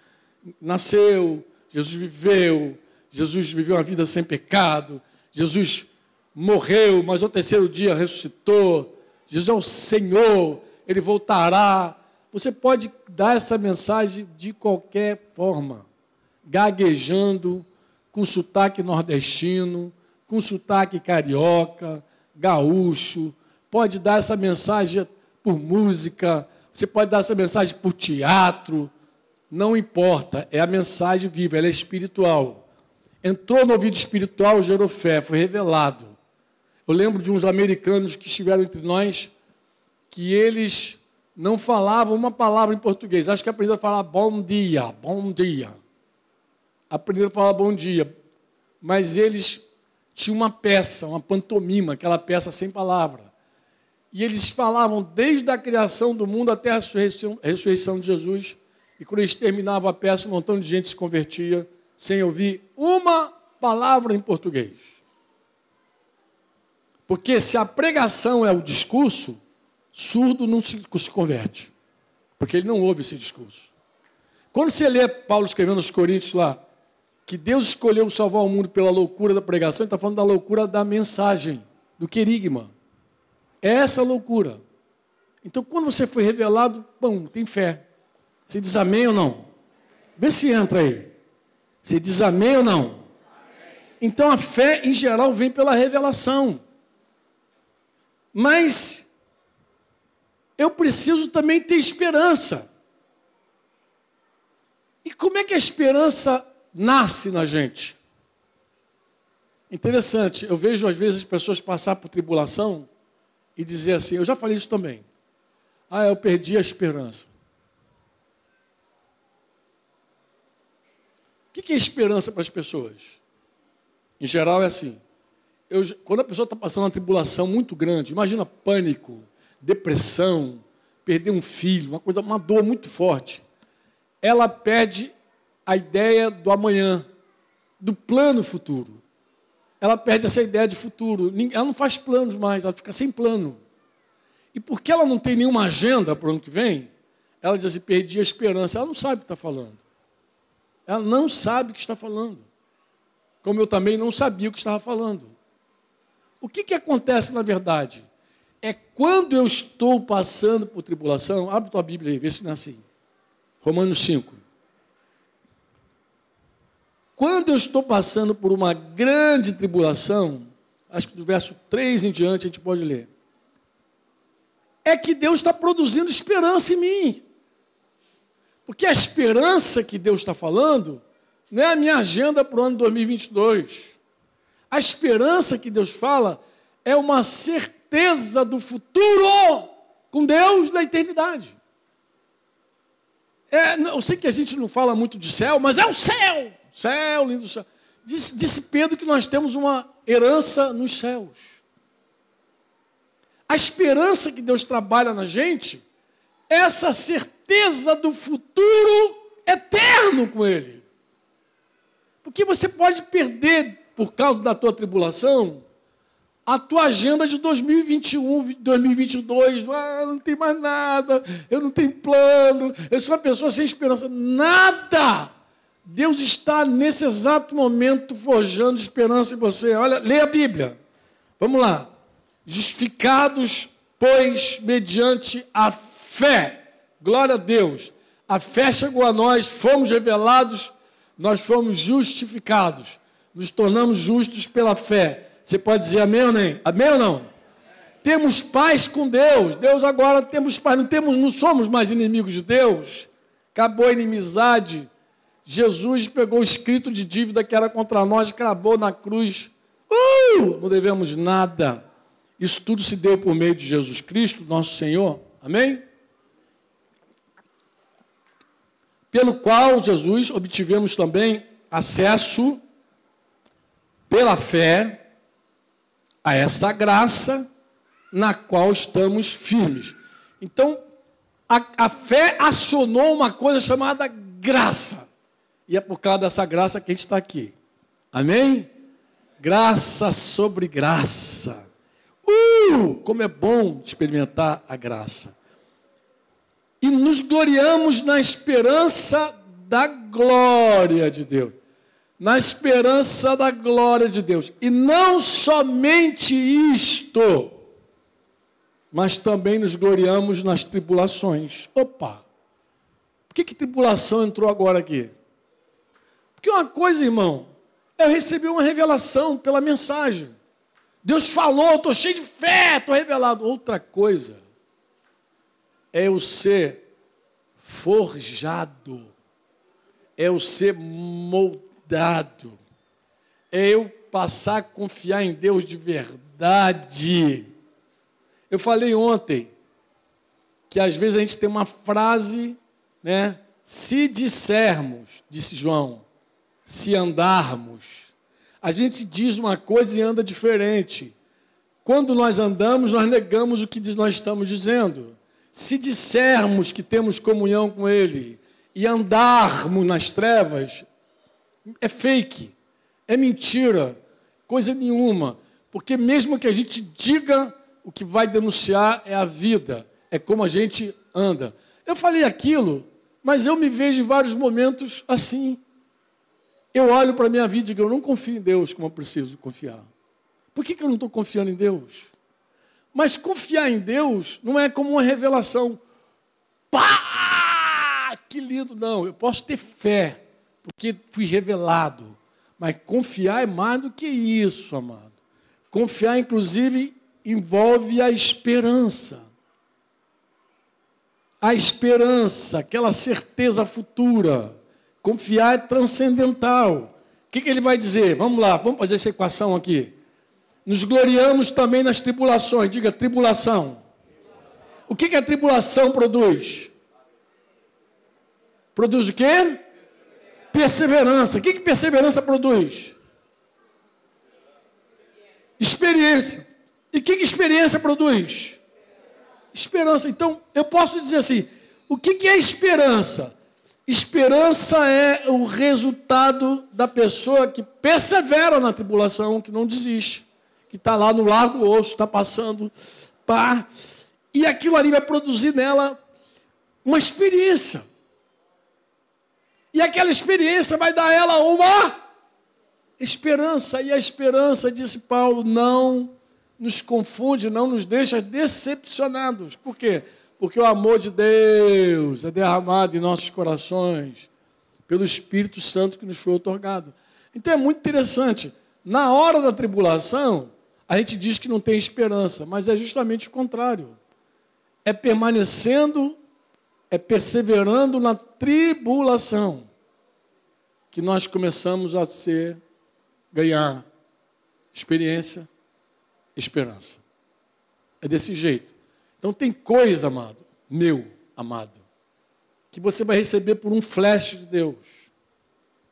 nasceu, Jesus viveu, Jesus viveu uma vida sem pecado, Jesus morreu, mas ao terceiro dia ressuscitou. Jesus é o Senhor, ele voltará. Você pode dar essa mensagem de qualquer forma, gaguejando, com sotaque nordestino, com sotaque carioca, gaúcho. Pode dar essa mensagem por música, você pode dar essa mensagem por teatro. Não importa, é a mensagem viva, ela é espiritual. Entrou no ouvido espiritual, gerou fé, foi revelado. Eu lembro de uns americanos que estiveram entre nós, que eles não falavam uma palavra em português. Acho que aprenderam a falar bom dia, bom dia. Aprenderam a falar bom dia. Mas eles tinham uma peça, uma pantomima, aquela peça sem palavra. E eles falavam desde a criação do mundo até a ressurreição, a ressurreição de Jesus. E quando eles terminavam a peça, um montão de gente se convertia sem ouvir uma palavra em português. Porque se a pregação é o discurso, Surdo não se, converte, porque ele não ouve esse discurso. Quando você lê Paulo escrevendo aos Coríntios lá, que Deus escolheu salvar o mundo pela loucura da pregação, ele está falando da loucura da mensagem, do querigma. É essa loucura. Então, quando você foi revelado, bom, tem fé. Você diz amém ou não? Vê se entra aí. Você diz amém ou não? Então, a fé, em geral, vem pela revelação. Mas eu preciso também ter esperança. E como é que a esperança nasce na gente? Interessante, eu vejo às vezes as pessoas passar por tribulação e dizer assim, eu já falei isso também. Ah, eu perdi a esperança. O que é esperança para as pessoas? Em geral é assim. Eu, quando a pessoa está passando uma tribulação muito grande, imagina pânico, depressão, perder um filho, uma coisa, uma dor muito forte. Ela perde a ideia do amanhã, do plano futuro. Ela perde essa ideia de futuro. Ela não faz planos mais, ela fica sem plano. E porque ela não tem nenhuma agenda para o ano que vem, ela diz assim: perdi a esperança. Ela não sabe o que está falando. Ela não sabe o que está falando. Como eu também não sabia o que estava falando. O que, que acontece na verdade? É quando eu estou passando por tribulação, abre tua Bíblia aí, vê se não é assim. Romanos 5. Quando eu estou passando por uma grande tribulação, acho que do verso 3 em diante a gente pode ler, é que Deus está produzindo esperança em mim. Porque a esperança que Deus está falando não é a minha agenda para o ano 2022. A esperança que Deus fala é uma certeza do futuro com Deus na eternidade. É, eu sei que a gente não fala muito de céu, mas é o céu. Céu, lindo céu. Disse, disse Pedro que nós temos uma herança nos céus. A esperança que Deus trabalha na gente é essa certeza do futuro eterno com Ele. Porque você pode perder, por causa da tua tribulação, a tua agenda de 2021, 2022, ah, não tem mais nada, eu não tenho plano, eu sou uma pessoa sem esperança. Nada! Deus está nesse exato momento forjando esperança em você. Olha, lê a Bíblia. Vamos lá. Justificados, pois, mediante a fé. Glória a Deus. A fé chegou a nós, fomos revelados, nós fomos justificados. Nos tornamos justos pela fé. Você pode dizer amém ou não? Amém ou não? Temos paz com Deus. Deus agora temos paz. Não, temos, não somos mais inimigos de Deus. Acabou a inimizade Jesus pegou o escrito de dívida que era contra nós, cravou na cruz. Uh, não devemos nada. Isso tudo se deu por meio de Jesus Cristo, nosso Senhor. Amém? Pelo qual, Jesus, obtivemos também acesso, pela fé, a essa graça na qual estamos firmes. Então, a, a fé acionou uma coisa chamada graça. E é por causa dessa graça que a gente está aqui. Amém? Graça sobre graça. Uh, como é bom experimentar a graça. E nos gloriamos na esperança da glória de Deus. Na esperança da glória de Deus. E não somente isto, mas também nos gloriamos nas tribulações. Opa! Por que, que tribulação entrou agora aqui? Porque uma coisa, irmão, eu recebi uma revelação pela mensagem. Deus falou, estou cheio de fé, estou revelado. Outra coisa é eu ser forjado, é eu ser moldado, é eu passar a confiar em Deus de verdade. Eu falei ontem que às vezes a gente tem uma frase, né? Se dissermos, disse João, se andarmos. A gente diz uma coisa e anda diferente. Quando nós andamos, nós negamos o que nós estamos dizendo. Se dissermos que temos comunhão com Ele e andarmos nas trevas, é fake, é mentira, coisa nenhuma. Porque mesmo que a gente diga, o que vai denunciar é a vida, é como a gente anda. Eu falei aquilo, mas eu me vejo em vários momentos assim. Eu olho para a minha vida e digo, eu não confio em Deus como eu preciso confiar. Por que, que eu não estou confiando em Deus? Mas confiar em Deus não é como uma revelação. Pá! Que lindo! Não, eu posso ter fé, porque fui revelado. Mas confiar é mais do que isso, amado. Confiar, inclusive, envolve a esperança. A esperança, aquela certeza futura. Confiar é transcendental. O que, que ele vai dizer? Vamos lá, vamos fazer essa equação aqui. Nos gloriamos também nas tribulações. Diga tribulação. O que, que a tribulação produz? Produz o quê? Perseverança. O que, que perseverança produz? Experiência. E o que, que experiência produz? Esperança. Então, eu posso dizer assim: o que, que é esperança? Esperança é o resultado da pessoa que persevera na tribulação, que não desiste, que está lá no largo osso, está passando, pá, e aquilo ali vai produzir nela uma experiência. E aquela experiência vai dar a ela uma esperança. E a esperança, disse Paulo, não nos confunde, não nos deixa decepcionados. Por quê? Porque o amor de Deus é derramado em nossos corações pelo Espírito Santo que nos foi otorgado. Então é muito interessante. Na hora da tribulação, a gente diz que não tem esperança, mas é justamente o contrário. É permanecendo, é perseverando na tribulação que nós começamos a ser, ganhar experiência esperança. É desse jeito. Então tem coisa, amado, meu amado, que você vai receber por um flash de Deus.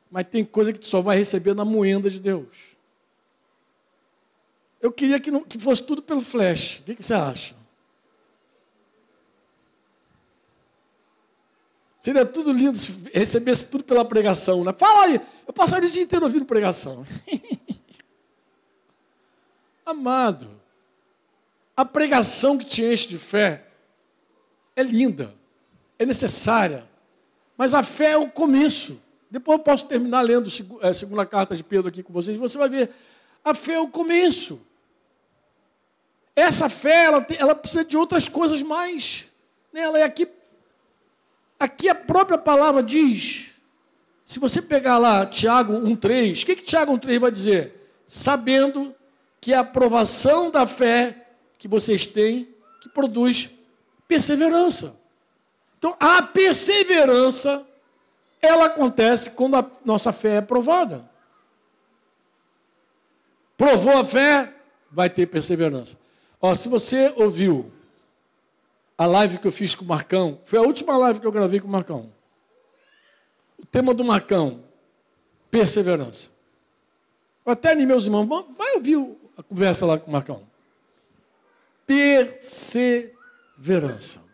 Mas tem coisa que tu só vai receber na moenda de Deus. Eu queria que, não, que fosse tudo pelo flash. O que, que você acha? Seria tudo lindo se recebesse tudo pela pregação. Né? Fala aí, eu passaria o dia inteiro ouvindo pregação. [LAUGHS] Amado, a pregação que te enche de fé é linda, é necessária, mas a fé é o começo. Depois eu posso terminar lendo a segunda carta de Pedro aqui com vocês, você vai ver. A fé é o começo. Essa fé, ela, ela precisa de outras coisas mais. Né? Ela é aqui. Aqui a própria palavra diz. Se você pegar lá Tiago 1,3, o que, que Tiago 1,3 vai dizer? Sabendo que a aprovação da fé que vocês têm, que produz perseverança. Então, a perseverança, ela acontece quando a nossa fé é provada. Provou a fé, vai ter perseverança. Ó, se você ouviu a live que eu fiz com o Marcão, foi a última live que eu gravei com o Marcão. O tema do Marcão, perseverança. Eu até animei os irmãos, vai ouvir a conversa lá com o Marcão. Perseverança.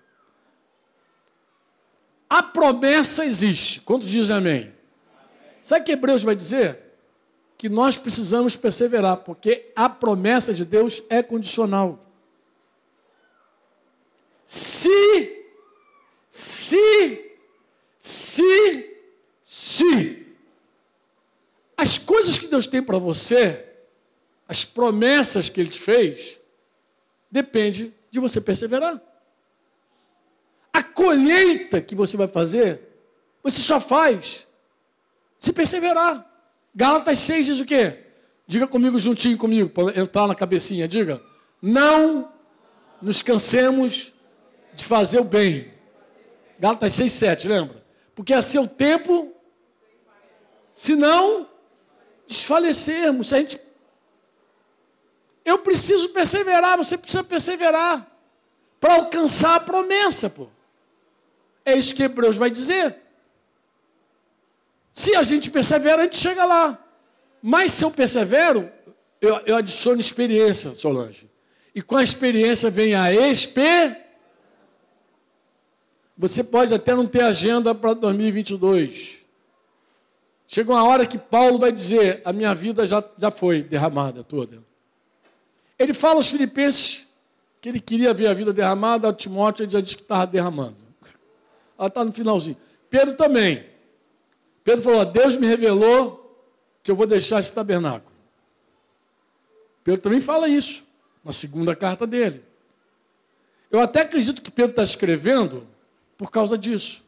A promessa existe. Quantos dizem amém? Sabe o que Hebreus vai dizer? Que nós precisamos perseverar, porque a promessa de Deus é condicional. Se, se, se, se as coisas que Deus tem para você as promessas que ele te fez, depende de você perseverar. A colheita que você vai fazer, você só faz se perseverar. Gálatas 6 diz o quê? Diga comigo juntinho comigo, para entrar na cabecinha. Diga: Não nos cansemos de fazer o bem. Gálatas 6, 7, lembra? Porque a seu tempo, se não desfalecermos, se a gente eu preciso perseverar, você precisa perseverar para alcançar a promessa, pô. É isso que Hebreus vai dizer. Se a gente persevera, a gente chega lá. Mas se eu persevero, eu, eu adiciono experiência, Solange. E com a experiência vem a experiência. Você pode até não ter agenda para 2022. Chega uma hora que Paulo vai dizer: a minha vida já, já foi derramada toda. Ele fala aos filipenses que ele queria ver a vida derramada, a Timóteo já disse que estava derramando. Ela está no finalzinho. Pedro também. Pedro falou: Deus me revelou que eu vou deixar esse tabernáculo. Pedro também fala isso, na segunda carta dele. Eu até acredito que Pedro está escrevendo por causa disso,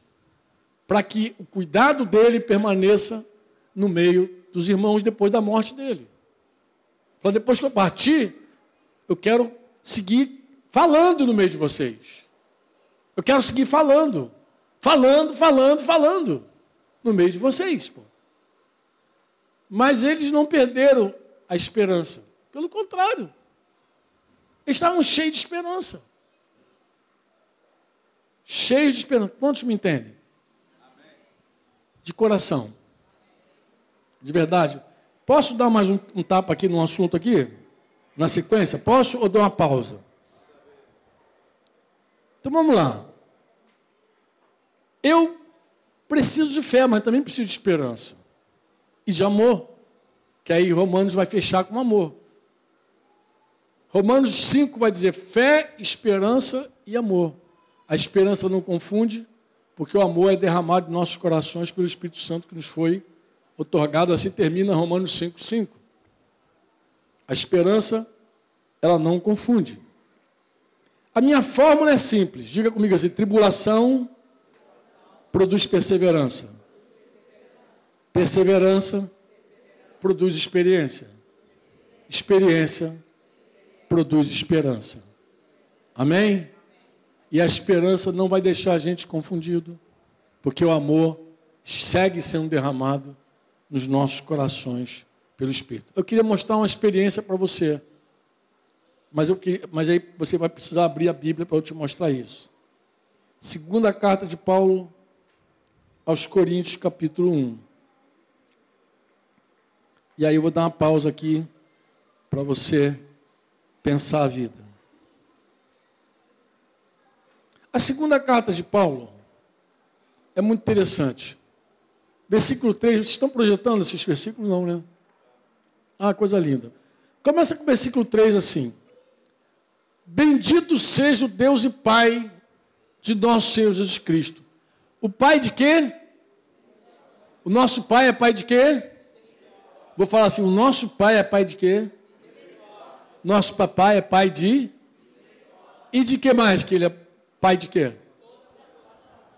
para que o cuidado dele permaneça no meio dos irmãos depois da morte dele. Para depois que eu partir, eu quero seguir falando no meio de vocês. Eu quero seguir falando. Falando, falando, falando. No meio de vocês. Pô. Mas eles não perderam a esperança. Pelo contrário, estavam cheios de esperança. Cheios de esperança. Quantos me entendem? De coração. De verdade. Posso dar mais um, um tapa aqui no assunto aqui? Na sequência? Posso ou dou uma pausa? Então vamos lá. Eu preciso de fé, mas também preciso de esperança. E de amor. Que aí Romanos vai fechar com amor. Romanos 5 vai dizer fé, esperança e amor. A esperança não confunde, porque o amor é derramado em nossos corações pelo Espírito Santo que nos foi otorgado. Assim termina Romanos 5, 5. A esperança, ela não confunde. A minha fórmula é simples. Diga comigo assim: tribulação produz perseverança. Perseverança produz experiência. Experiência produz esperança. Amém? E a esperança não vai deixar a gente confundido, porque o amor segue sendo derramado nos nossos corações pelo Espírito. Eu queria mostrar uma experiência para você. Mas, eu, mas aí você vai precisar abrir a Bíblia para eu te mostrar isso. Segunda carta de Paulo aos Coríntios, capítulo 1. E aí eu vou dar uma pausa aqui para você pensar a vida. A segunda carta de Paulo é muito interessante. Versículo 3, vocês estão projetando esses versículos? Não, né? Ah, coisa linda. Começa com o versículo 3 assim. Bendito seja o Deus e Pai de nosso Senhor Jesus Cristo. O Pai de quê? O nosso Pai é Pai de quê? Vou falar assim: o nosso Pai é Pai de quê? Nosso papai é Pai de. E de que mais que ele é Pai de quê?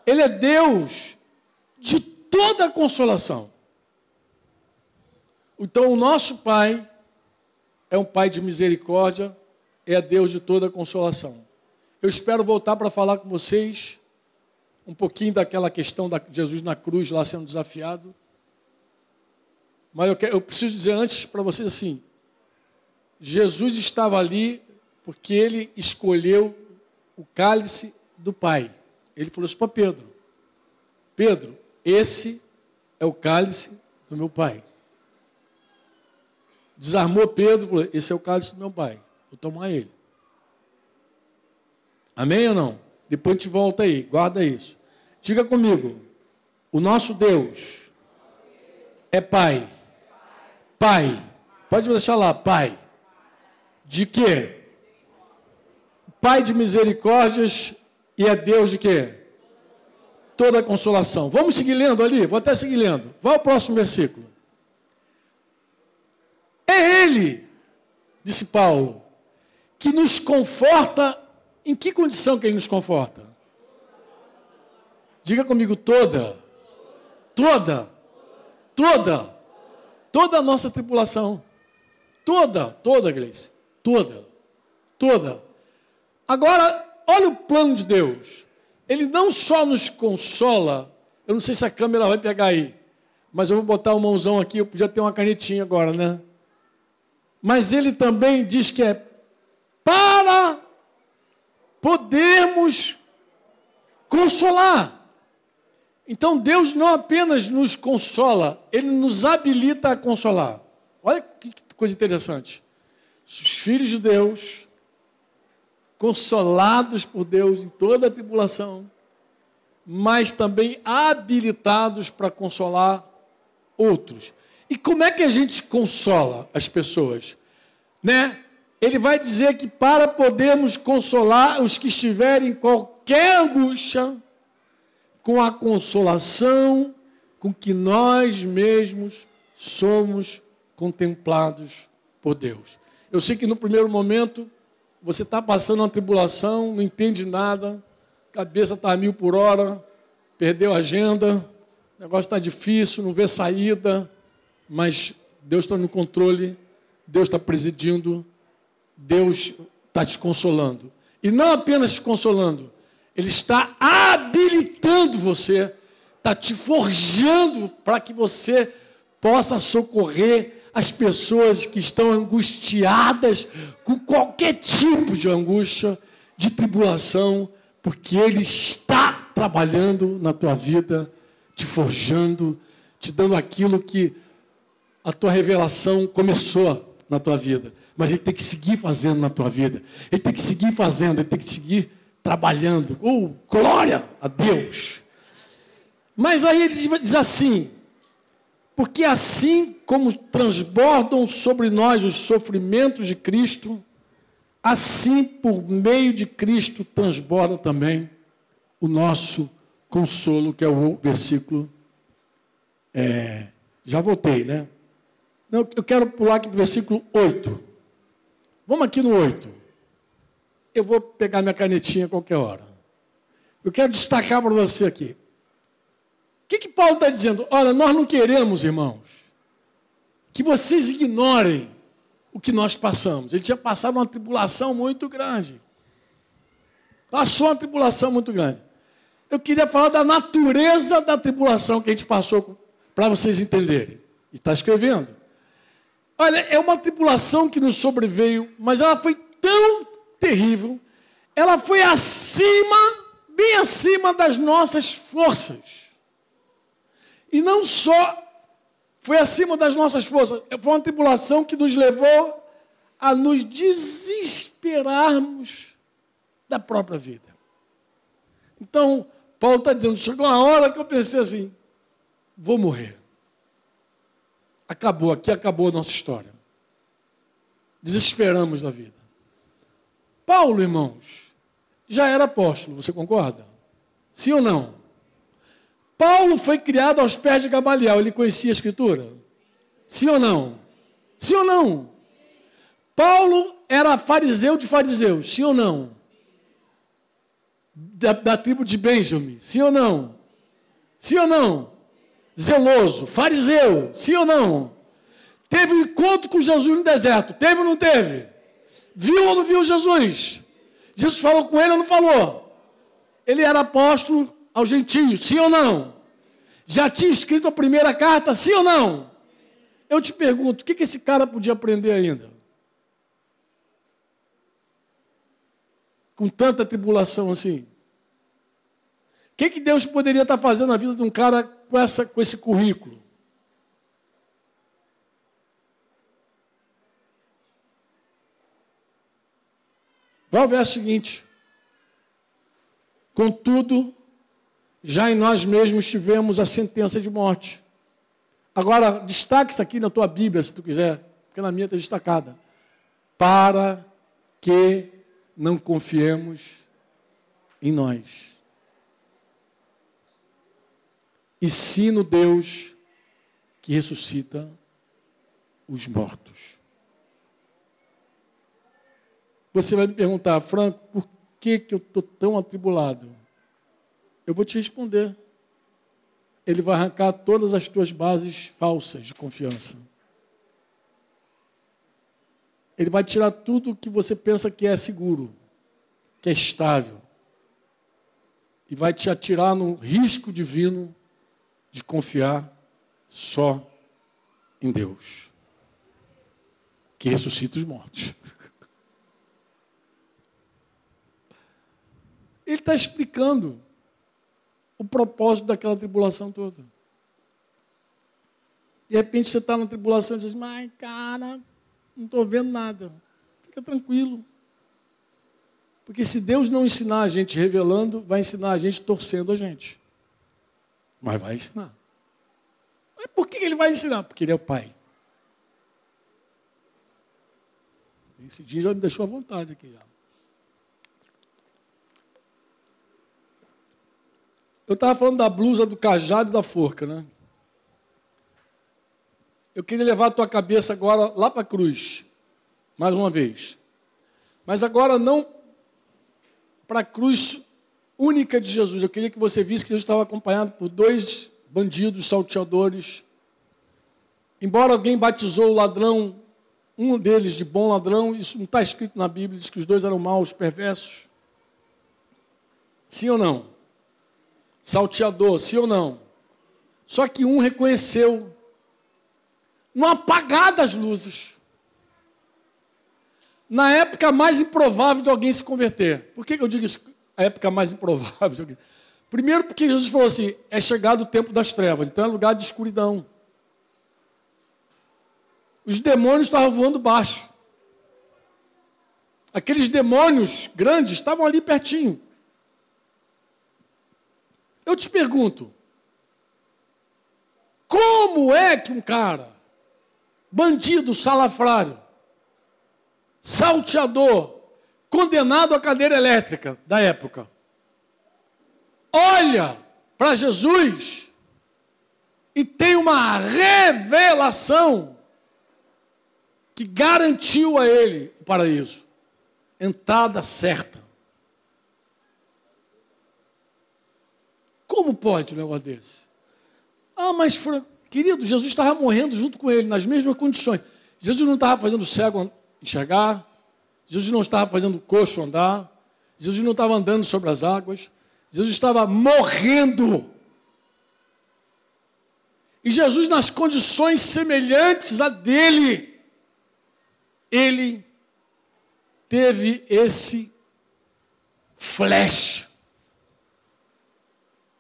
Ele é Deus de toda a consolação. Então, o nosso Pai é um Pai de misericórdia, é Deus de toda consolação. Eu espero voltar para falar com vocês um pouquinho daquela questão de Jesus na cruz lá sendo desafiado. Mas eu, quero, eu preciso dizer antes para vocês assim: Jesus estava ali porque ele escolheu o cálice do Pai. Ele falou isso para Pedro: Pedro, esse é o cálice do meu Pai. Desarmou Pedro, falou: Esse é o cálice do meu Pai. Vou tomar ele. Amém ou não? Depois gente volta aí, guarda isso. Diga comigo: o nosso Deus é Pai. Pai. Pode deixar lá, Pai. De quê? Pai de misericórdias e é Deus de quê? Toda consolação. Vamos seguir lendo ali? Vou até seguir lendo. Vá ao próximo versículo. É Ele, disse Paulo, que nos conforta. Em que condição que Ele nos conforta? Diga comigo, toda. Toda. Toda. Toda a nossa tripulação. Toda, toda, Gleice. Toda. Toda. Agora, olha o plano de Deus. Ele não só nos consola, eu não sei se a câmera vai pegar aí, mas eu vou botar o mãozão aqui, eu podia ter uma canetinha agora, né? Mas ele também diz que é para podermos consolar. Então Deus não apenas nos consola, Ele nos habilita a consolar. Olha que coisa interessante. Os filhos de Deus, consolados por Deus em toda a tribulação, mas também habilitados para consolar outros. E como é que a gente consola as pessoas? Né? Ele vai dizer que para podermos consolar os que estiverem em qualquer angústia, com a consolação com que nós mesmos somos contemplados por Deus. Eu sei que no primeiro momento você está passando uma tribulação, não entende nada, cabeça está a mil por hora, perdeu a agenda, o negócio está difícil, não vê saída, mas Deus está no controle, Deus está presidindo, Deus está te consolando. E não apenas te consolando, ele está habilitando você, está te forjando para que você possa socorrer as pessoas que estão angustiadas com qualquer tipo de angústia, de tribulação, porque Ele está trabalhando na tua vida, te forjando, te dando aquilo que a tua revelação começou na tua vida. Mas Ele tem que seguir fazendo na tua vida. Ele tem que seguir fazendo, Ele tem que seguir trabalhando. Oh, glória a Deus! Mas aí ele diz assim: porque assim como transbordam sobre nós os sofrimentos de Cristo, assim por meio de Cristo transborda também o nosso consolo, que é o versículo. É, já voltei, né? Não, eu quero pular aqui para o versículo 8. Vamos aqui no 8. Eu vou pegar minha canetinha a qualquer hora. Eu quero destacar para você aqui. O que, que Paulo está dizendo? Olha, nós não queremos, irmãos, que vocês ignorem o que nós passamos. Ele tinha passado uma tribulação muito grande. Passou uma tribulação muito grande. Eu queria falar da natureza da tribulação que a gente passou, para vocês entenderem. Está escrevendo. Olha, é uma tribulação que nos sobreveio, mas ela foi tão terrível, ela foi acima, bem acima das nossas forças. E não só foi acima das nossas forças, foi uma tribulação que nos levou a nos desesperarmos da própria vida. Então, Paulo está dizendo: chegou uma hora que eu pensei assim, vou morrer. Acabou, aqui acabou a nossa história. Desesperamos da vida. Paulo, irmãos, já era apóstolo, você concorda? Sim ou não? Paulo foi criado aos pés de Gamaliel, ele conhecia a Escritura? Sim ou não? Sim ou não? Paulo era fariseu de fariseus, sim ou não? Da, da tribo de Benjamin, sim ou não? Sim ou não? Zeloso, fariseu, sim ou não? Teve um encontro com Jesus no deserto, teve ou não teve? Viu ou não viu Jesus? Jesus falou com ele ou não falou? Ele era apóstolo aos gentios, sim ou não? Já tinha escrito a primeira carta, sim ou não? Eu te pergunto, o que esse cara podia aprender ainda? Com tanta tribulação assim. O que, que Deus poderia estar fazendo na vida de um cara com, essa, com esse currículo? Vai ao verso seguinte. Contudo, já em nós mesmos tivemos a sentença de morte. Agora, destaque isso aqui na tua Bíblia, se tu quiser, porque na minha está destacada. Para que não confiemos em nós. E sim no Deus que ressuscita os mortos. Você vai me perguntar, Franco, por que, que eu estou tão atribulado? Eu vou te responder. Ele vai arrancar todas as tuas bases falsas de confiança. Ele vai tirar tudo que você pensa que é seguro, que é estável. E vai te atirar no risco divino de confiar só em Deus, que ressuscita os mortos. [LAUGHS] Ele está explicando o propósito daquela tribulação toda. De repente você está na tribulação e diz, mas cara, não estou vendo nada. Fica tranquilo. Porque se Deus não ensinar a gente revelando, vai ensinar a gente torcendo a gente. Mas vai ensinar. Mas por que ele vai ensinar? Porque ele é o Pai. Esse dia já me deixou à vontade aqui. Já. Eu estava falando da blusa do cajado e da forca, né? Eu queria levar a tua cabeça agora lá para a cruz, mais uma vez. Mas agora não para a cruz única de Jesus. Eu queria que você visse que Jesus estava acompanhado por dois bandidos salteadores. Embora alguém batizou o ladrão, um deles de bom ladrão, isso não está escrito na Bíblia, diz que os dois eram maus, perversos. Sim ou não? Salteador, sim ou não? Só que um reconheceu no apagar das luzes. Na época mais improvável de alguém se converter. Por que eu digo isso? A época mais improvável de alguém. Primeiro, porque Jesus falou assim: é chegado o tempo das trevas, então é lugar de escuridão. Os demônios estavam voando baixo. Aqueles demônios grandes estavam ali pertinho. Eu te pergunto: como é que um cara, bandido, salafrário, salteador, condenado à cadeira elétrica da época, olha para Jesus e tem uma revelação que garantiu a ele o paraíso, entrada certa. Como pode um negócio desse? Ah, mas, querido, Jesus estava morrendo junto com ele, nas mesmas condições. Jesus não estava fazendo cego enxergar, Jesus não estava fazendo coxo andar, Jesus não estava andando sobre as águas, Jesus estava morrendo. E Jesus, nas condições semelhantes a dele, ele teve esse flash.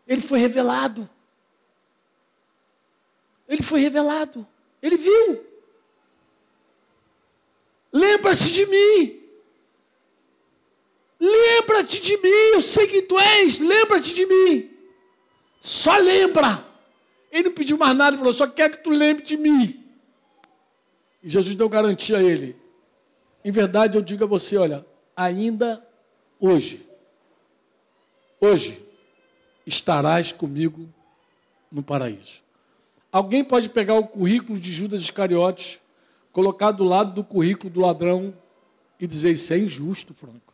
Ele foi revelado. Ele foi revelado. Ele viu. Lembra-te de mim. Lembra-te de mim, eu sei que tu és, lembra-te de mim. Só lembra. Ele não pediu mais nada, ele falou: só quer que tu lembre de mim. E Jesus deu garantia a ele. Em verdade, eu digo a você: olha, ainda hoje, hoje, estarás comigo no paraíso. Alguém pode pegar o currículo de Judas Iscariotes, colocar do lado do currículo do ladrão e dizer: Isso é injusto, Franco.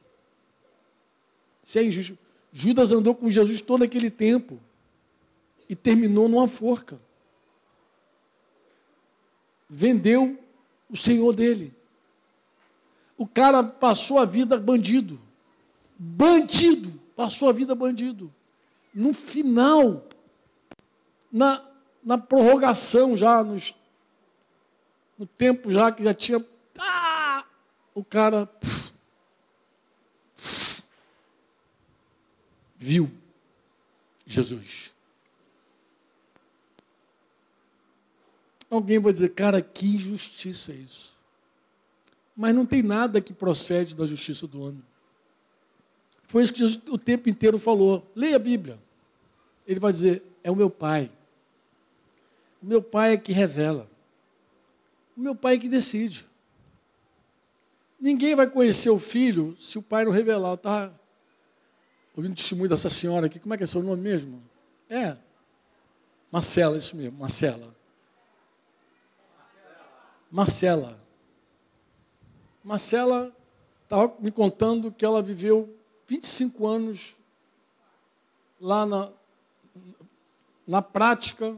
Isso é injusto. Judas andou com Jesus todo aquele tempo e terminou numa forca. Vendeu o Senhor dele. O cara passou a vida bandido. Bandido. Passou a vida bandido. No final, na, na prorrogação já, nos, no tempo já que já tinha. Ah, o cara. Pff, viu Jesus. Alguém vai dizer, cara, que injustiça é isso. Mas não tem nada que procede da justiça do homem. Foi isso que Jesus o tempo inteiro falou. Leia a Bíblia. Ele vai dizer: é o meu Pai. O meu Pai é que revela. O meu Pai é que decide. Ninguém vai conhecer o filho se o pai não revelar. Tá? ouvindo o testemunho dessa senhora aqui. Como é que é seu nome mesmo? É. Marcela, isso mesmo, Marcela. Marcela. Marcela estava me contando que ela viveu 25 anos lá na, na prática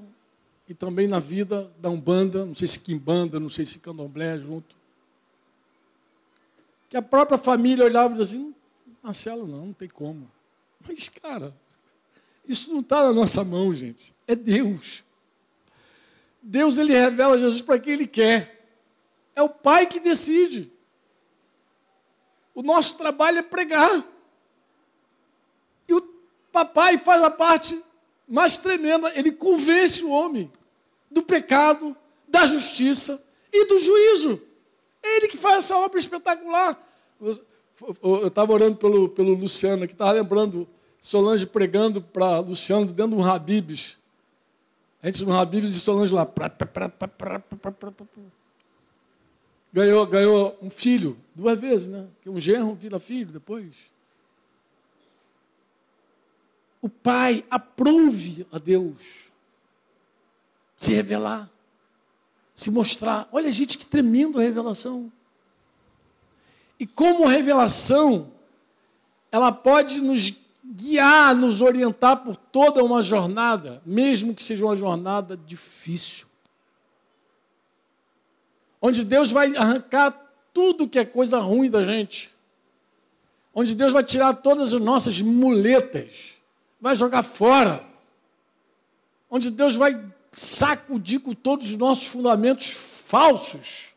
e também na vida da Umbanda, não sei se Quimbanda, não sei se Candomblé junto. Que a própria família olhava e dizia assim, Marcelo não, não tem como. Mas, cara, isso não está na nossa mão, gente. É Deus. Deus, ele revela Jesus para quem ele quer. É o Pai que decide. O nosso trabalho é pregar. Papai faz a parte mais tremenda. Ele convence o homem do pecado, da justiça e do juízo. É ele que faz essa obra espetacular. Eu estava orando pelo, pelo Luciano, que estava lembrando Solange pregando para Luciano dentro de um Habibs. Antes do Habibs e Solange lá. Ganhou, ganhou um filho, duas vezes, né? Um genro vira filho depois. O pai aprove a Deus se revelar, se mostrar. Olha, gente, que tremenda revelação. E como revelação, ela pode nos guiar, nos orientar por toda uma jornada, mesmo que seja uma jornada difícil. Onde Deus vai arrancar tudo que é coisa ruim da gente. Onde Deus vai tirar todas as nossas muletas, vai jogar fora. Onde Deus vai sacudir com todos os nossos fundamentos falsos,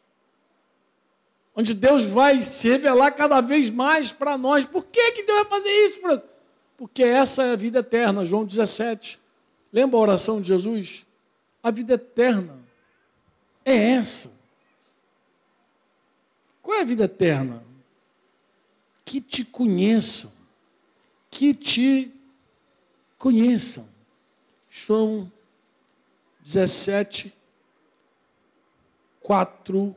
onde Deus vai se revelar cada vez mais para nós. Por que, que Deus vai fazer isso? Porque essa é a vida eterna, João 17. Lembra a oração de Jesus? A vida eterna é essa. Qual é a vida eterna? Que te conheçam, que te conheçam. João 17, 4,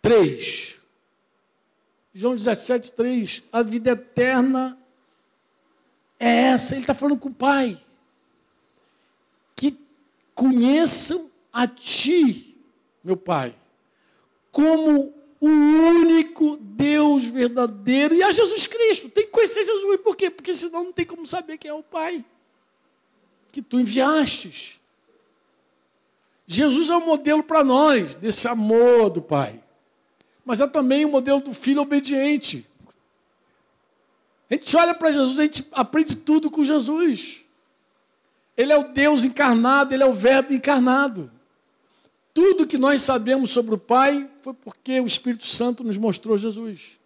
3. João 17, 3. A vida eterna é essa. Ele está falando com o Pai. Que conheçam a Ti, meu Pai, como o único Deus verdadeiro e a Jesus Cristo. Tem que conhecer Jesus. Por quê? Porque senão não tem como saber quem é o Pai que tu enviastes. Jesus é o modelo para nós desse amor do Pai. Mas é também o modelo do filho obediente. A gente olha para Jesus, a gente aprende tudo com Jesus. Ele é o Deus encarnado, ele é o Verbo encarnado. Tudo que nós sabemos sobre o Pai foi porque o Espírito Santo nos mostrou Jesus.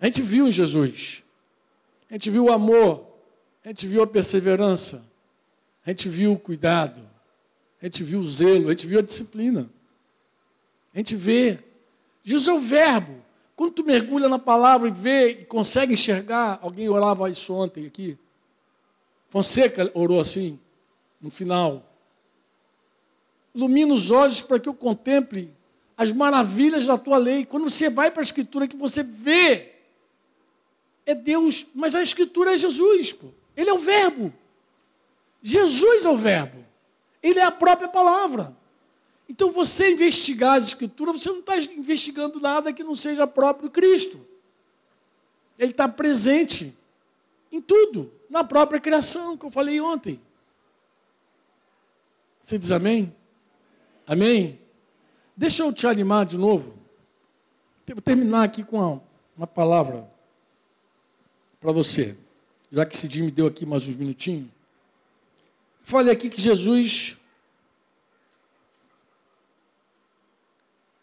A gente viu em Jesus. A gente viu o amor, a gente viu a perseverança, a gente viu o cuidado, a gente viu o zelo, a gente viu a disciplina. A gente vê. Jesus é o verbo. Quando tu mergulha na palavra e vê e consegue enxergar, alguém orava isso ontem aqui. Fonseca orou assim, no final ilumina os olhos para que eu contemple as maravilhas da tua lei. Quando você vai para a Escritura, que você vê, é Deus, mas a Escritura é Jesus, pô. ele é o Verbo. Jesus é o Verbo, ele é a própria palavra. Então, você investigar as Escrituras, você não está investigando nada que não seja próprio Cristo. Ele está presente em tudo, na própria criação, que eu falei ontem. Você diz amém? Amém? Deixa eu te animar de novo. Vou terminar aqui com uma, palavra para você, já que esse me deu aqui mais uns minutinhos. Falei aqui que Jesus.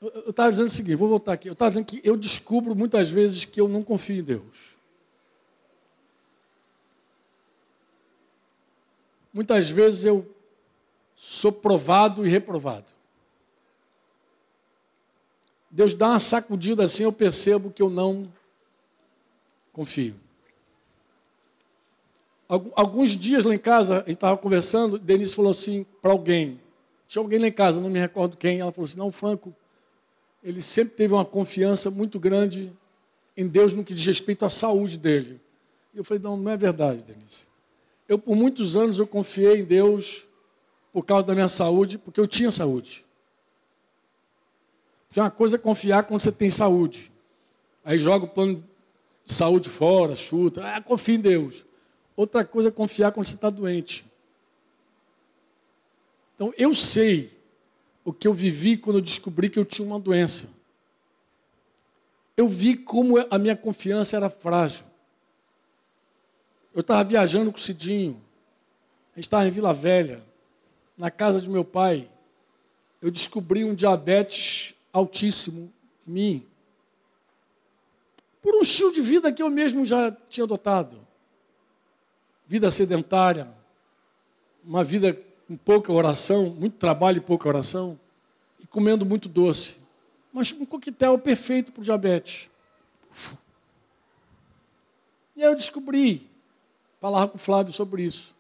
Eu estava dizendo o seguinte, vou voltar aqui. Eu estava dizendo que eu descubro muitas vezes que eu não confio em Deus. Muitas vezes eu sou provado e reprovado. Deus dá uma sacudida assim, eu percebo que eu não confio. Alguns dias lá em casa, a gente estava conversando, Denise falou assim para alguém, tinha alguém lá em casa, não me recordo quem, ela falou assim, não, Franco, ele sempre teve uma confiança muito grande em Deus no que diz respeito à saúde dele. E eu falei, não, não é verdade, Denise. Eu, por muitos anos, eu confiei em Deus por causa da minha saúde, porque eu tinha saúde. Porque uma coisa é confiar quando você tem saúde. Aí joga o plano de saúde fora, chuta. Ah, confia em Deus. Outra coisa é confiar quando você está doente. Então, eu sei o que eu vivi quando eu descobri que eu tinha uma doença. Eu vi como a minha confiança era frágil. Eu estava viajando com o Cidinho. A gente estava em Vila Velha, na casa de meu pai. Eu descobri um diabetes altíssimo em mim, por um estilo de vida que eu mesmo já tinha adotado. Vida sedentária, uma vida com pouca oração, muito trabalho e pouca oração, e comendo muito doce. Mas um coquetel perfeito para o diabetes. E aí eu descobri, falar com o Flávio sobre isso.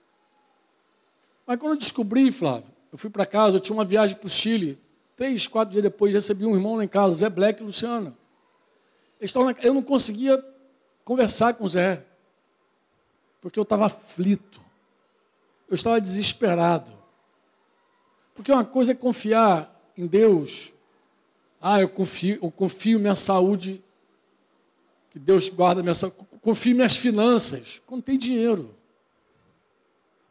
Mas quando eu descobri, Flávio, eu fui para casa, eu tinha uma viagem para o Chile, Três, quatro dias depois, recebi um irmão lá em casa, Zé Black e Luciana. Eu não conseguia conversar com o Zé, porque eu estava aflito, eu estava desesperado. Porque uma coisa é confiar em Deus, ah, eu confio, eu confio minha saúde, que Deus guarda minha saúde, confio minhas finanças, quando tem dinheiro.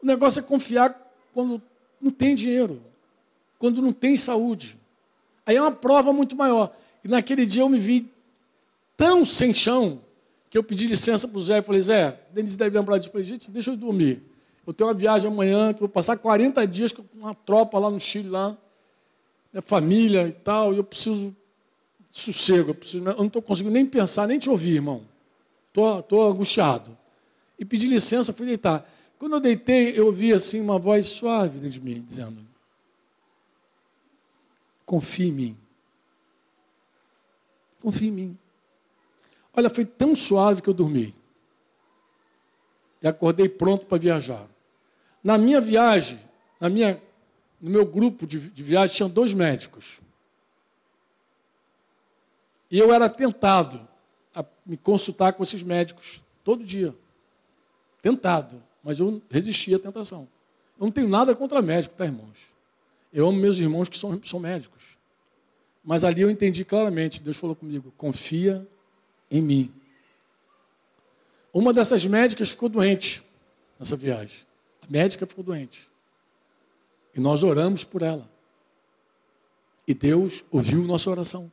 O negócio é confiar quando não tem dinheiro quando não tem saúde. Aí é uma prova muito maior. E naquele dia eu me vi tão sem chão que eu pedi licença para o Zé e falei, Zé, Denise deve lembrar disso. Eu falei, gente, deixa eu dormir. Eu tenho uma viagem amanhã, que eu vou passar 40 dias com uma tropa lá no Chile, lá, minha família e tal, e eu preciso sossego, eu, preciso, eu não estou conseguindo nem pensar, nem te ouvir, irmão. Estou angustiado. E pedi licença, fui deitar. Quando eu deitei, eu ouvi assim uma voz suave dentro de mim, dizendo: Confie em mim. Confie em mim. Olha, foi tão suave que eu dormi. E acordei pronto para viajar. Na minha viagem, na minha, no meu grupo de, de viagem, tinham dois médicos. E eu era tentado a me consultar com esses médicos todo dia. Tentado. Mas eu resisti à tentação. Eu não tenho nada contra médico, tá, irmãos? Eu amo meus irmãos que são, são médicos. Mas ali eu entendi claramente, Deus falou comigo, confia em mim. Uma dessas médicas ficou doente nessa viagem. A médica ficou doente. E nós oramos por ela. E Deus ouviu nossa oração.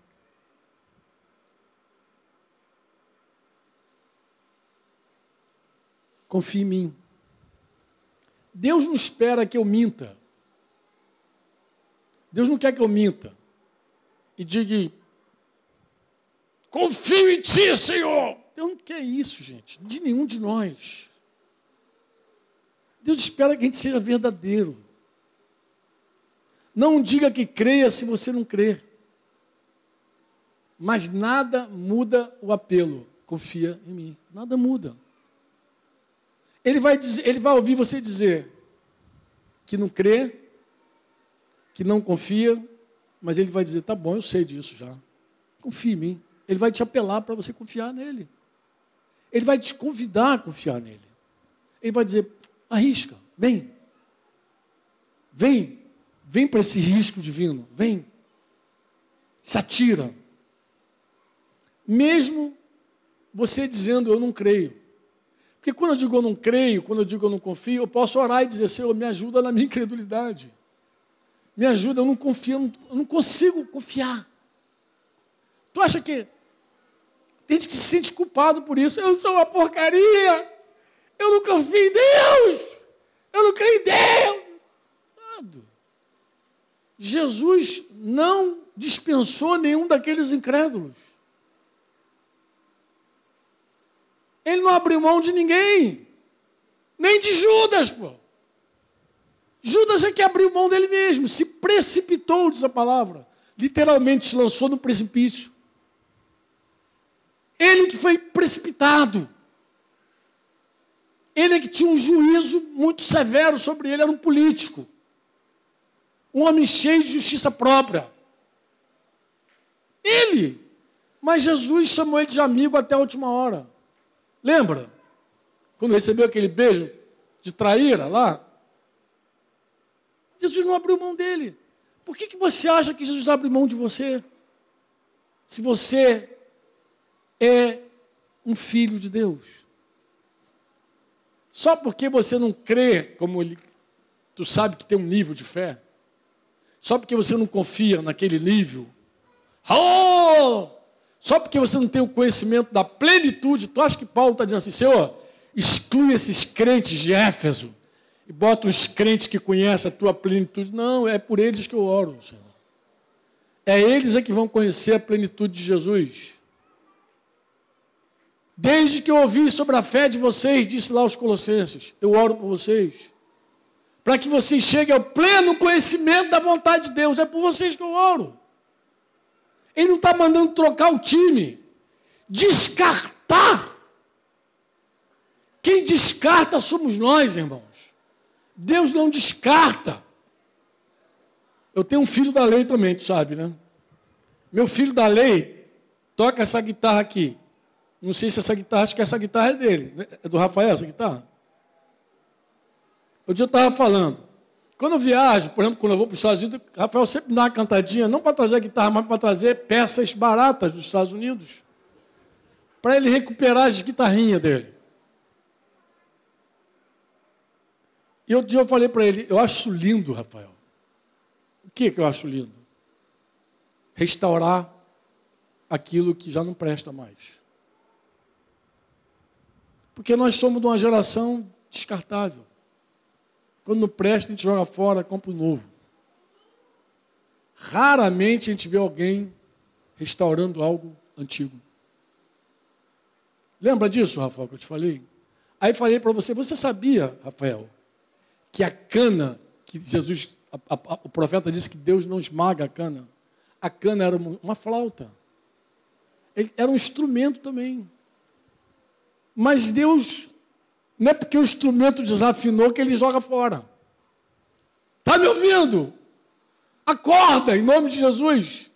Confie em mim. Deus não espera que eu minta. Deus não quer que eu minta. E diga, confio em ti, Senhor. Deus não quer isso, gente, de nenhum de nós. Deus espera que a gente seja verdadeiro. Não diga que creia se você não crer. Mas nada muda o apelo. Confia em mim. Nada muda. Ele vai, dizer, ele vai ouvir você dizer que não crê, que não confia, mas ele vai dizer: tá bom, eu sei disso já. Confia em mim. Ele vai te apelar para você confiar nele. Ele vai te convidar a confiar nele. Ele vai dizer: arrisca, vem. Vem, vem para esse risco divino, vem. Se atira. Mesmo você dizendo eu não creio. Porque quando eu digo eu não creio, quando eu digo eu não confio, eu posso orar e dizer, Senhor, me ajuda na minha incredulidade. Me ajuda, eu não confio, eu não consigo confiar. Tu acha que tem gente que se sente culpado por isso? Eu sou uma porcaria. Eu não confio em Deus. Eu não creio em Deus. Jesus não dispensou nenhum daqueles incrédulos. Ele não abriu mão de ninguém. Nem de Judas, pô. Judas é que abriu mão dele mesmo, se precipitou, diz a palavra. Literalmente se lançou no precipício. Ele que foi precipitado. Ele é que tinha um juízo muito severo sobre ele, era um político. Um homem cheio de justiça própria. Ele. Mas Jesus chamou ele de amigo até a última hora. Lembra? Quando recebeu aquele beijo de traíra lá? Jesus não abriu mão dele. Por que, que você acha que Jesus abre mão de você? Se você é um filho de Deus. Só porque você não crê como ele, tu sabe que tem um nível de fé. Só porque você não confia naquele nível. Oh! Só porque você não tem o conhecimento da plenitude, tu acha que Paulo está dizendo assim, Senhor, exclui esses crentes de Éfeso e bota os crentes que conhecem a tua plenitude. Não, é por eles que eu oro, Senhor. É eles é que vão conhecer a plenitude de Jesus. Desde que eu ouvi sobre a fé de vocês, disse lá os Colossenses, eu oro por vocês. Para que vocês cheguem ao pleno conhecimento da vontade de Deus. É por vocês que eu oro. Ele não está mandando trocar o time. Descartar. Quem descarta somos nós, irmãos. Deus não descarta. Eu tenho um filho da lei também, tu sabe, né? Meu filho da lei toca essa guitarra aqui. Não sei se essa guitarra, acho que essa guitarra é dele. É do Rafael essa guitarra? O dia eu estava falando. Quando eu viajo, por exemplo, quando eu vou para os Estados Unidos, Rafael sempre dá uma cantadinha, não para trazer guitarra, mas para trazer peças baratas dos Estados Unidos, para ele recuperar as guitarrinhas dele. E outro dia eu falei para ele, eu acho lindo, Rafael. O que, que eu acho lindo? Restaurar aquilo que já não presta mais. Porque nós somos de uma geração descartável. Quando não presta, a gente joga fora, compra um novo. Raramente a gente vê alguém restaurando algo antigo. Lembra disso, Rafael, que eu te falei? Aí falei para você, você sabia, Rafael, que a cana, que Jesus, a, a, o profeta disse que Deus não esmaga a cana. A cana era uma, flauta. Ele, era um instrumento também. Mas Deus, não é porque o instrumento desafinou que ele joga fora. Está me ouvindo? Acorda, em nome de Jesus.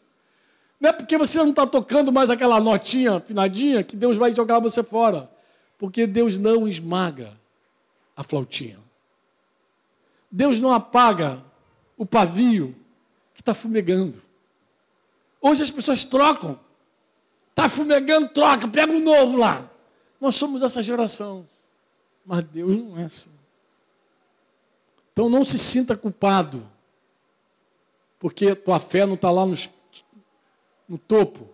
Não é porque você não está tocando mais aquela notinha afinadinha que Deus vai jogar você fora. Porque Deus não esmaga a flautinha. Deus não apaga o pavio que está fumegando. Hoje as pessoas trocam. Está fumegando, troca, pega um novo lá. Nós somos essa geração. Mas Deus não é assim. Então não se sinta culpado, porque tua fé não está lá nos, no topo.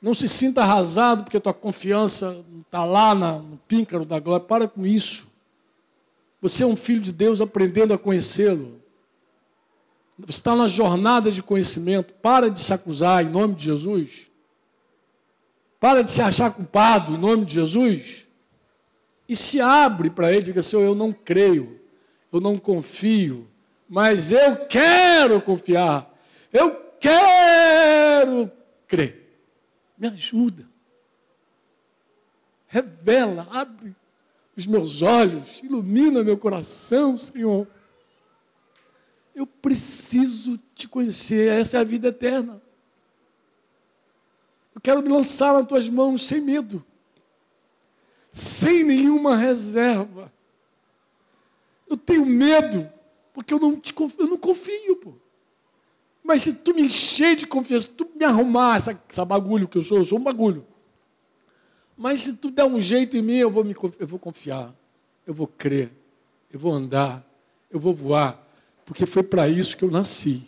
Não se sinta arrasado, porque tua confiança não está lá na, no píncaro da glória. Para com isso. Você é um filho de Deus aprendendo a conhecê-lo. Você está na jornada de conhecimento. Para de se acusar em nome de Jesus. Para de se achar culpado em nome de Jesus. E se abre para ele, diga Senhor, eu não creio, eu não confio, mas eu quero confiar, eu quero crer. Me ajuda. Revela, abre os meus olhos, ilumina meu coração, Senhor. Eu preciso te conhecer, essa é a vida eterna. Eu quero me lançar nas tuas mãos sem medo, sem nenhuma reserva. Eu tenho medo, porque eu não, te confio, eu não confio, pô. Mas se tu me encher de confiança, se tu me arrumar essa, essa bagulho que eu sou, eu sou um bagulho. Mas se tu der um jeito em mim, eu vou, me, eu vou confiar, eu vou crer, eu vou andar, eu vou voar, porque foi para isso que eu nasci.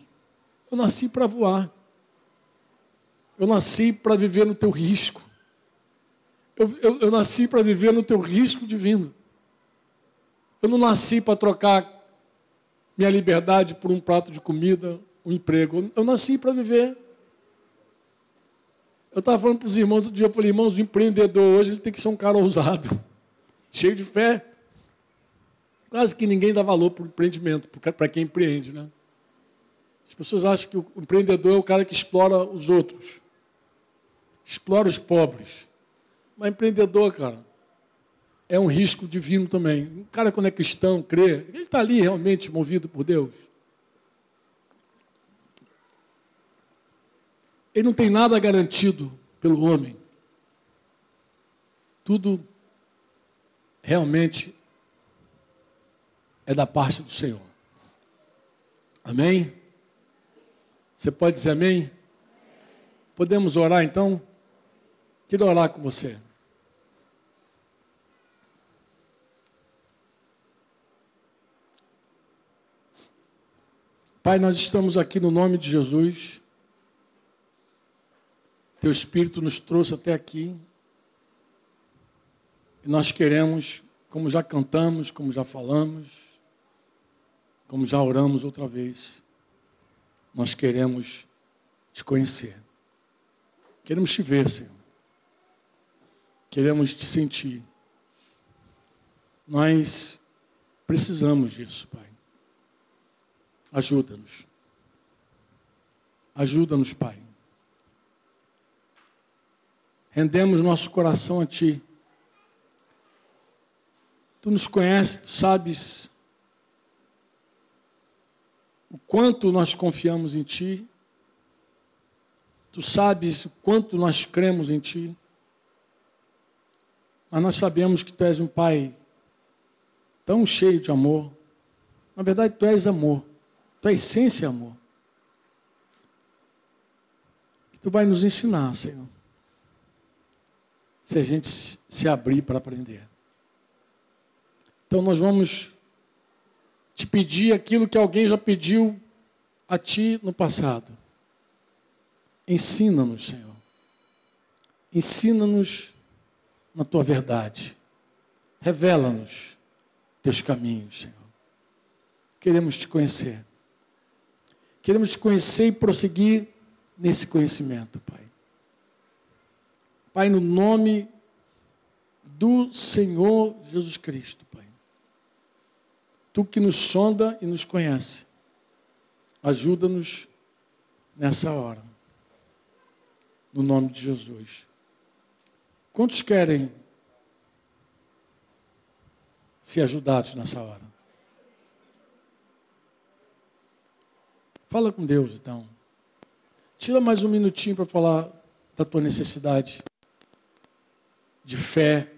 Eu nasci para voar. Eu nasci para viver no teu risco. Eu, eu, eu nasci para viver no teu risco divino. Eu não nasci para trocar minha liberdade por um prato de comida, um emprego. Eu nasci para viver eu estava falando para os irmãos outro dia, eu falei, irmãos, o empreendedor hoje ele tem que ser um cara ousado, [LAUGHS] cheio de fé. Quase que ninguém dá valor para o empreendimento, para quem empreende, né? As pessoas acham que o empreendedor é o cara que explora os outros, explora os pobres. Mas empreendedor, cara, é um risco divino também. O cara, quando é cristão, crê, ele está ali realmente movido por Deus. Ele não tem nada garantido pelo homem. Tudo realmente é da parte do Senhor. Amém? Você pode dizer amém? Podemos orar então? Quero orar com você. Pai, nós estamos aqui no nome de Jesus. Teu Espírito nos trouxe até aqui. E nós queremos, como já cantamos, como já falamos, como já oramos outra vez, nós queremos te conhecer. Queremos te ver, Senhor. Queremos te sentir. Nós precisamos disso, Pai. Ajuda-nos. Ajuda-nos, Pai rendemos nosso coração a Ti. Tu nos conheces, tu sabes o quanto nós confiamos em Ti, tu sabes o quanto nós cremos em Ti, mas nós sabemos que Tu és um Pai tão cheio de amor. Na verdade, Tu és amor, Tua essência é amor. Que Tu vai nos ensinar, Senhor se a gente se abrir para aprender. Então nós vamos te pedir aquilo que alguém já pediu a ti no passado. Ensina-nos, Senhor. Ensina-nos na tua verdade. Revela-nos teus caminhos, Senhor. queremos te conhecer. Queremos te conhecer e prosseguir nesse conhecimento, Pai. Pai, no nome do Senhor Jesus Cristo, Pai. Tu que nos sonda e nos conhece, ajuda-nos nessa hora. No nome de Jesus. Quantos querem ser ajudados nessa hora? Fala com Deus, então. Tira mais um minutinho para falar da tua necessidade de fé,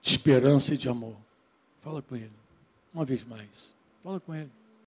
de esperança e de amor. Fala com Ele. Uma vez mais. Fala com Ele.